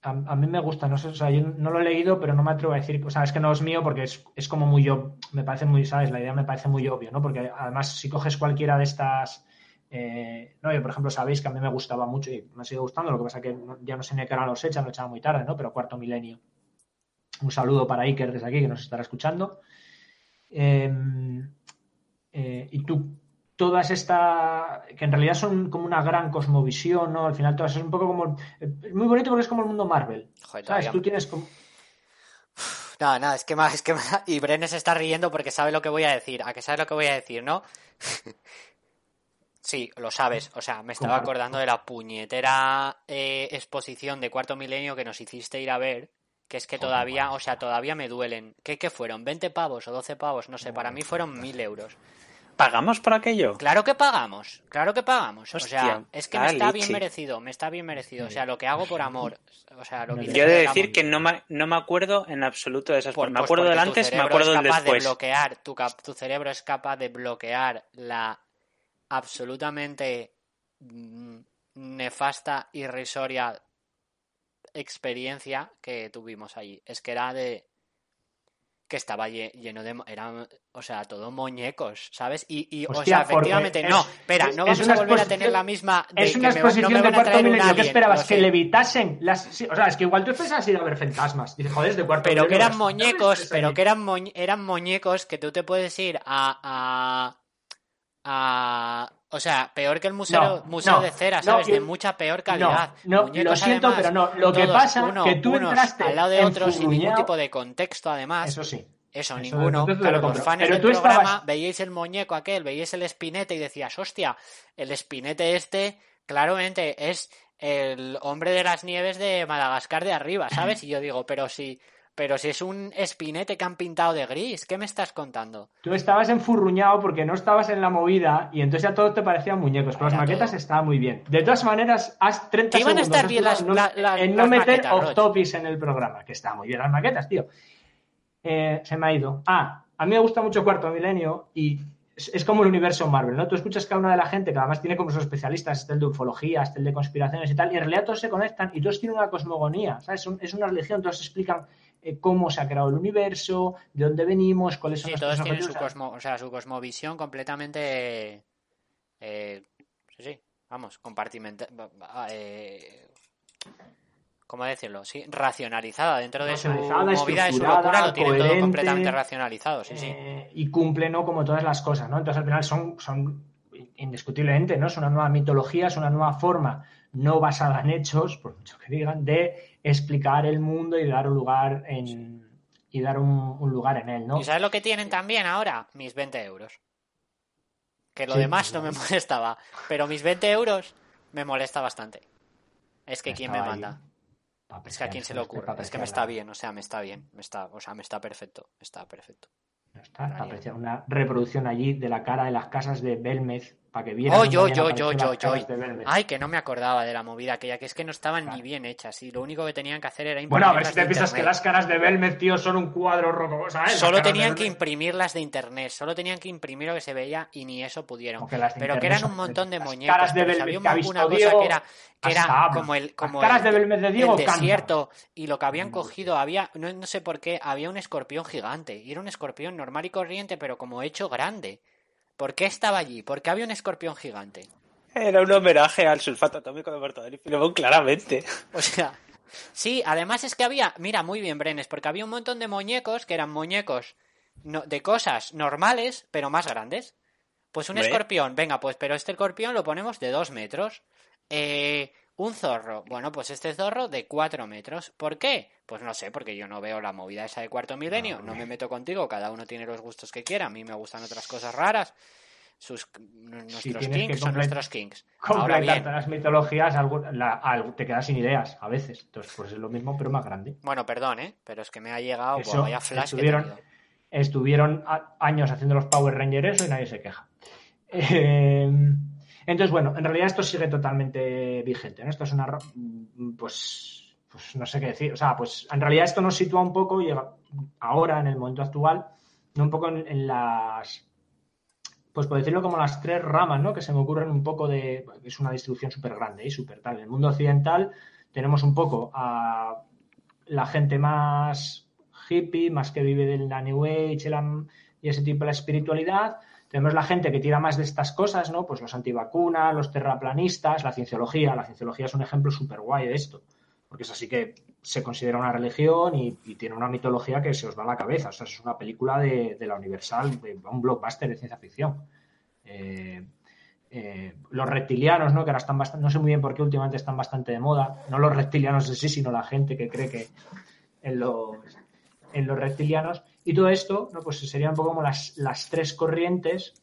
A, a mí me gusta, no sé, o sea, yo no lo he leído, pero no me atrevo a decir, o sea, es que no es mío porque es, es como muy obvio, me parece muy, ¿sabes? La idea me parece muy obvio, ¿no? Porque además, si coges cualquiera de estas, eh, no, yo por ejemplo, sabéis que a mí me gustaba mucho y me sigue gustando, lo que pasa que no- ya no sé ni qué hora los echan, lo echan muy tarde, ¿no? Pero cuarto milenio. Un saludo para Iker desde aquí que nos estará escuchando. Eh, eh, y tú, todas estas, que en realidad son como una gran cosmovisión, ¿no? Al final todas es un poco como, es muy bonito porque es como el mundo Marvel. Joder, ¿Sabes? todavía- Tú tienes como... Nada, nada, es que más, es que más- y Bren se está riendo porque sabe lo que voy a decir. ¿A que sabe lo que voy a decir, no? Sí, lo sabes. O sea, me estaba acordando de la puñetera eh, exposición de cuarto milenio que nos hiciste ir a ver. Que es que Joder, todavía, o sea, todavía me duelen. ¿Qué, qué fueron? ¿20 pavos o 12 pavos? No sé, para mí fueron 1000 euros. ¿Pagamos por aquello? Claro que pagamos, claro que pagamos. o sea, es que me está leche. bien merecido, me está bien merecido. O sea, lo que hago por amor. O sea, lo que Yo he de decir que no me, no me acuerdo en absoluto de esas Por- cosas. Me pues acuerdo del antes, me acuerdo del capaz de después. bloquear, tu, tu cerebro es capaz de bloquear la absolutamente mm, nefasta, irrisoria experiencia que tuvimos allí. Es que era de que estaba lle- lleno de mo- era o sea todo muñecos sabes y, y o Hostia, sea efectivamente no es- espera es- no vamos a volver a tener la misma de Es que una me va- exposición no me de cuarto milenio. ¿Qué alien, esperabas? Que levitasen las... sí, o sea, es que igual tú pensabas ir a ver fantasmas. Dices, joder, es de cuarto pero que eran muñecos, pero que eran, eran muñecos que tú te puedes ir a, a, a- o sea, peor que el museo, No, museo no, de cera, ¿sabes? de mucha peor calidad. No, no, Muñecos, lo siento, además, pero no. Lo que pasa uno- que tú entraste al lado de otros sin ningún tipo de contexto, además. Eso sí. Eso, Eso, ninguno. Claro, lo los fans Pero del tú programa estabas- veíais el muñeco aquel, veíais el espinete y decías, hostia, el espinete este, claramente es el hombre de las nieves de Madagascar de arriba, ¿sabes? Y yo digo, pero si, pero si es un espinete que han pintado de gris, ¿qué me estás contando? Tú estabas enfurruñado porque no estabas en la movida y entonces ya todo te parecían muñecos. Pero las maquetas todo. estaban muy bien. De todas maneras, haz 30 Que iban a segundos. estar has bien las- no- la- la- en no las meter maquetas, off topics en el programa. Que está muy bien las maquetas, tío. Eh, se me ha ido. Ah, a mí me gusta mucho Cuarto Milenio y es, es como el universo Marvel, ¿no? Tú escuchas cada una de la gente que además tiene como sus especialistas, este el de ufología, este el de conspiraciones y tal, y en realidad todos se conectan y todos tienen una cosmogonía, ¿sabes? Es una religión, todos explican eh, cómo se ha creado el universo, de dónde venimos, cuáles son Sí, todos tienen su cosmo, o sea, su cosmovisión completamente, eh, sí, sí, vamos, compartimental, eh, ¿cómo decirlo? Sí, racionalizada dentro de su movida, de su locura, lo tienen todo completamente racionalizado, sí, sí. Y cumple, ¿no? Como todas las cosas, ¿no? Entonces al final son, son indiscutiblemente, ¿no? Es una nueva mitología, es una nueva forma no basada en hechos, por mucho que digan, de explicar el mundo y dar un lugar en y dar un, un lugar en él, ¿no? ¿Y sabes lo que tienen también ahora? Mis 20 euros. Que lo Sí, demás no me molestaba, pero mis 20 euros Me molesta bastante. Es que quién me manda. Es que a quién se le ocurre. Es que me está bien, o sea, me está bien. Me está, o sea, me está perfecto. Está perfecto. No está, apreciar una reproducción allí de la cara de las casas de Belmez para que vieran. Oh, yo, Belmez. Ay, que no me acordaba de la movida aquella, que es que no estaban ni bien hechas y lo único que tenían que hacer era Bueno, a ver si te piensas que las caras de Belmez, tío, son un cuadro rojo, Solo tenían que imprimirlas de internet, solo tenían que imprimir lo que se veía y ni eso pudieron. Pero que eran un montón de las muñecos, caras de Belmez había visto cosa Diego, que era, que era como el, como caras el, de Belmez de el Diego cantan. desierto y lo que habían cogido había, no, no sé por qué, había un escorpión gigante y era un escorpión normal y corriente pero como hecho grande. ¿Por qué estaba allí? ¿Por qué había un escorpión gigante? Era un homenaje al sulfato atómico de Mortadelo y Filemón, claramente. O sea, sí, además es que había, mira, muy bien, Brenes, porque había un montón de muñecos que eran muñecos no- de cosas normales, pero más grandes. Pues un escorpión, venga, pues, pero este escorpión lo ponemos de dos metros. Eh, un zorro, bueno, pues este zorro de cuatro metros. ¿Por qué? Pues no sé, porque yo no veo la movida esa de cuarto milenio. No me meto contigo, cada uno tiene los gustos que quiera. A mí me gustan otras cosas raras. Sus, nuestros que kinks son nuestros kinks. Ahora bien, las mitologías, algo- la- algo- te quedas sin ideas a veces. Entonces, pues es lo mismo, pero más grande. Bueno, perdón, ¿eh? Pero es que me ha llegado, Eso, buah, vaya flash que estuvieron- tenido. Estuvieron a- años haciendo los Power Rangers eso y nadie se queja. Eh, entonces, bueno, en realidad esto sigue totalmente vigente. ¿no? Esto es una. mm, Pues, pues no sé qué decir. O sea, pues en realidad esto nos sitúa un poco, llega ahora, en el momento actual, un poco en, las. Pues por decirlo como las tres ramas, ¿no? Que se me ocurren un poco de. Es una distribución súper grande y súper tal. En el mundo occidental tenemos un poco a la gente más hippie, más que vive de la New Age y ese tipo de espiritualidad. Tenemos la gente que tira más de estas cosas, ¿no? Pues los antivacunas, los terraplanistas, la cienciología. La cienciología es un ejemplo súper guay de esto, porque es así que se considera una religión y, tiene una mitología que se os va a la cabeza. O sea, es una película de, la Universal, un blockbuster de ciencia ficción. Eh, eh, los reptilianos, ¿no? Que ahora están bastante, no sé muy bien por qué últimamente están bastante de moda. No los reptilianos en sí, sino la gente que cree que en los reptilianos. Y todo esto, ¿no? Pues serían un poco como las, las tres corrientes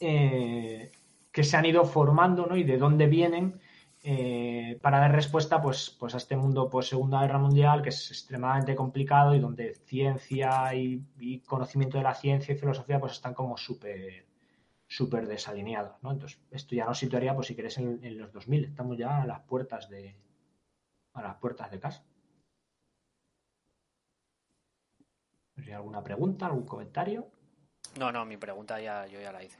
eh, que se han ido formando, ¿no? Y de dónde vienen eh, para dar respuesta, pues, pues a este mundo post Segunda Guerra Mundial, que es extremadamente complicado y donde ciencia y, conocimiento de la ciencia y filosofía, pues están como súper súper desalineados, ¿no? Entonces, esto ya nos situaría, pues si querés, en, en los 2000. Estamos ya a las puertas de a las puertas de casa. Sé alguna pregunta, algún comentario. No, no, mi pregunta ya, yo ya la hice.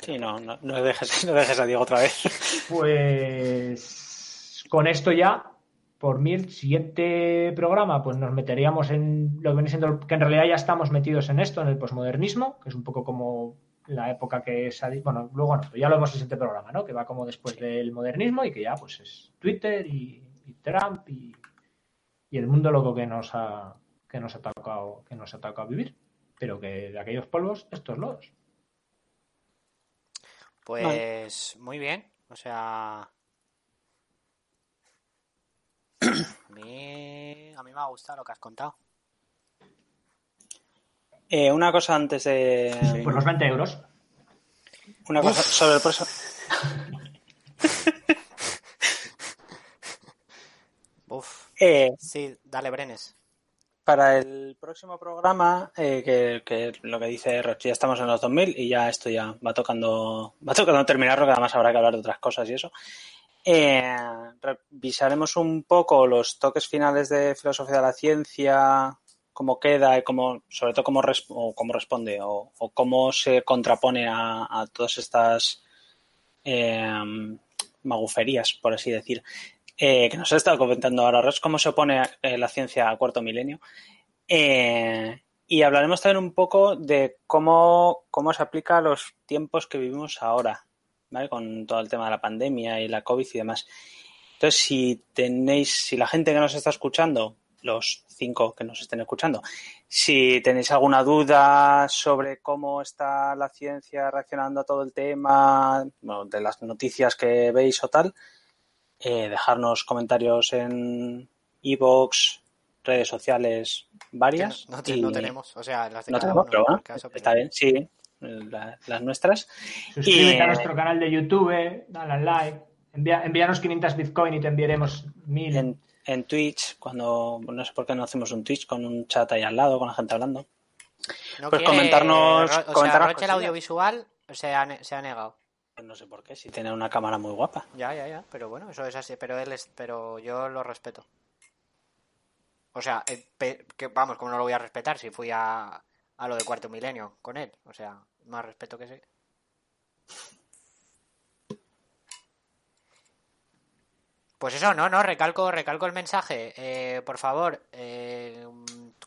Sí, no, no, no dejes, no dejes a Diego otra vez. Pues con esto ya, por mí, el siguiente programa, pues nos meteríamos en lo que viene siendo, que en realidad ya estamos metidos en esto, en el posmodernismo, que es un poco como la época que se ha bueno, luego no, ya lo vemos en el siguiente programa, ¿no? Que va como después del modernismo y que ya pues es Twitter y, y Trump y, y el mundo loco que nos ha que nos ha tocado que nos ha tocado vivir, pero que de aquellos polvos estos lodos. Pues muy bien, o sea... A mí, a mí me ha gustado lo que has contado. Eh, una cosa antes de. Pues los 20 euros. Una cosa sobre el próximo. Uf, Eh, sí, dale, Brenes. Para el próximo programa, eh, que, que lo que dice Rochi, ya estamos en los 2000 y ya esto ya va tocando, va tocando terminarlo, que además habrá que hablar de otras cosas y eso. Eh, revisaremos un poco los toques finales de filosofía de la ciencia, cómo queda y cómo, sobre todo cómo, res- o cómo responde o, cómo se contrapone a, a todas estas eh, maguferías, por así decir, eh, que nos ha estado comentando ahora Ros, cómo se opone eh, la ciencia a cuarto milenio. Eh, y hablaremos también un poco de cómo, cómo se aplica a los tiempos que vivimos ahora, ¿vale? Con todo el tema de la pandemia y la COVID y demás. Entonces, si tenéis, si la gente que nos está escuchando, los cinco que nos estén escuchando, si tenéis alguna duda sobre cómo está la ciencia reaccionando a todo el tema, bueno, de las noticias que veis o tal, eh, dejarnos comentarios en iVoox, redes sociales varias. No, te- y- no tenemos, o sea, las de no cada tenemos, uno, pero en bueno, el caso, pero- está bien, sí. la- las nuestras. Suscríbete Y- a nuestro canal de YouTube, dale al like, envía, envíanos 500 Bitcoin y te enviaremos 1000. En, en Twitch, cuando no sé por qué no hacemos un Twitch con un chat ahí al lado, con la gente hablando. No Pues quiere- comentarnos- o comentarnos sea, el audiovisual se ha, se ha negado. No sé por qué, si tiene una cámara muy guapa. Ya, ya, ya, pero bueno, eso es así, pero él es, pero yo lo respeto. O sea, eh, que vamos, como no lo voy a respetar si fui a, a lo de cuarto milenio con él, o sea, más respeto que sí. Pues eso, no, no, recalco, recalco el mensaje. Eh, por favor, eh,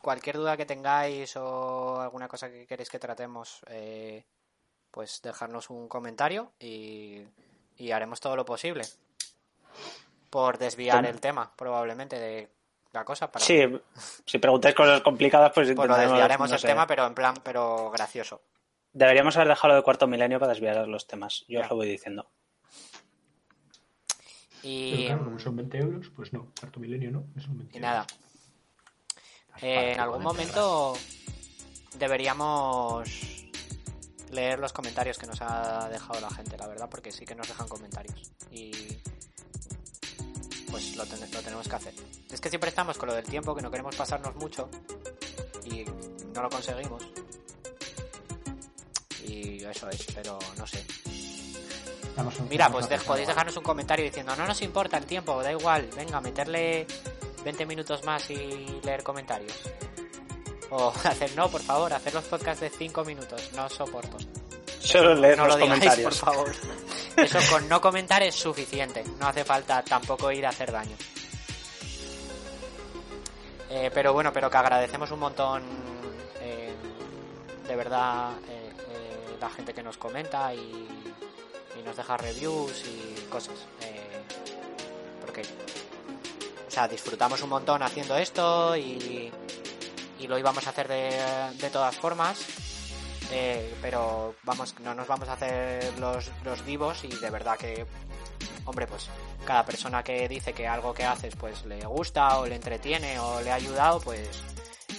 cualquier duda que tengáis o alguna cosa que queréis que tratemos, eh, pues dejarnos un comentario y, y haremos todo lo posible por desviar Tem- el tema, probablemente, de la cosa. Para, Sí, si preguntáis cosas complicadas, pues pues lo desviaremos no el sé. tema, pero en plan, pero gracioso. Deberíamos haber dejado lo de cuarto milenio para desviar los temas. Yo os lo voy diciendo. Pero Y, claro, como son 20 euros, pues no, cuarto milenio no, son 20 y nada, euros. eh, en algún momento deberíamos leer los comentarios que nos ha dejado la gente, la verdad, porque sí que nos dejan comentarios. Y pues lo, ten- lo tenemos que hacer. Es que siempre estamos con lo del tiempo, que no queremos pasarnos mucho y no lo conseguimos. Y eso es, pero no sé. Mira, pues de- podéis dejarnos un comentario diciendo, no nos importa el tiempo, da igual, venga, meterle 20 minutos más y leer comentarios. O hacer, no, por favor, hacer los podcasts de 5 minutos, no soporto. Solo leer no los lo digáis, comentarios. por favor. Eso con no comentar es suficiente, no hace falta tampoco ir a hacer daño. Eh, pero bueno, pero que agradecemos un montón, eh, de verdad, eh, eh, la gente que nos comenta y, y nos deja reviews y cosas. eh, porque, o sea, disfrutamos un montón haciendo esto y, y lo íbamos a hacer de, de todas formas. eh, pero vamos, no nos vamos a hacer los, los vivos y de verdad que, hombre, pues cada persona que dice que algo que haces pues le gusta o le entretiene o le ha ayudado, pues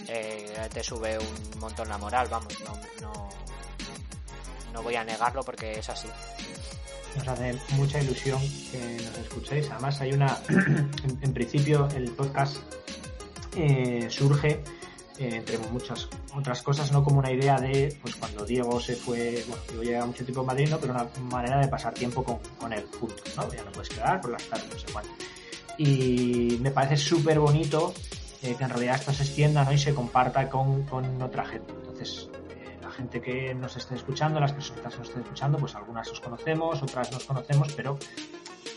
eh, te sube un montón la moral, vamos, no, no, no voy a negarlo porque es así. Nos hace mucha ilusión que nos escuchéis. Además, hay una. en, principio, el podcast eh, surge, entre muchas otras cosas, no como una idea de, pues cuando Diego se fue. Bueno, Diego lleva mucho tiempo en Madrid, ¿no? Pero una manera de pasar tiempo con, con él juntos, ¿no? Ya no puedes quedar por las tardes, no sé cuánto. Y me parece súper bonito eh, que en realidad esto se extienda, ¿no? Y se comparta con, con otra gente. Entonces, eh, la gente que nos esté escuchando, las personas que nos estén escuchando, pues algunas os conocemos, otras nos conocemos, pero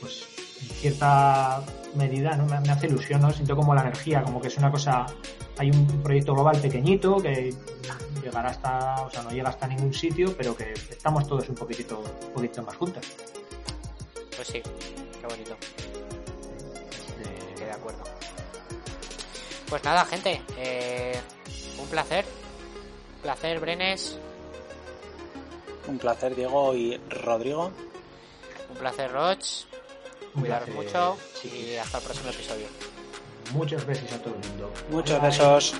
pues en cierta medida ¿no? me, me hace ilusión, ¿no? Siento como la energía, como que es una cosa, hay un proyecto global pequeñito que llegará hasta, o sea, no llega hasta ningún sitio, pero que estamos todos un poquitito, un poquito más juntos. Pues sí, qué bonito. Estoy de acuerdo. Pues nada, gente, eh, un placer. Placer, Brenes. Un placer, Diego y Rodrigo. Un placer, Roch. Un Cuidaros mucho y hasta el próximo episodio. Muchos besos a todo el mundo. Muchos Bye, besos.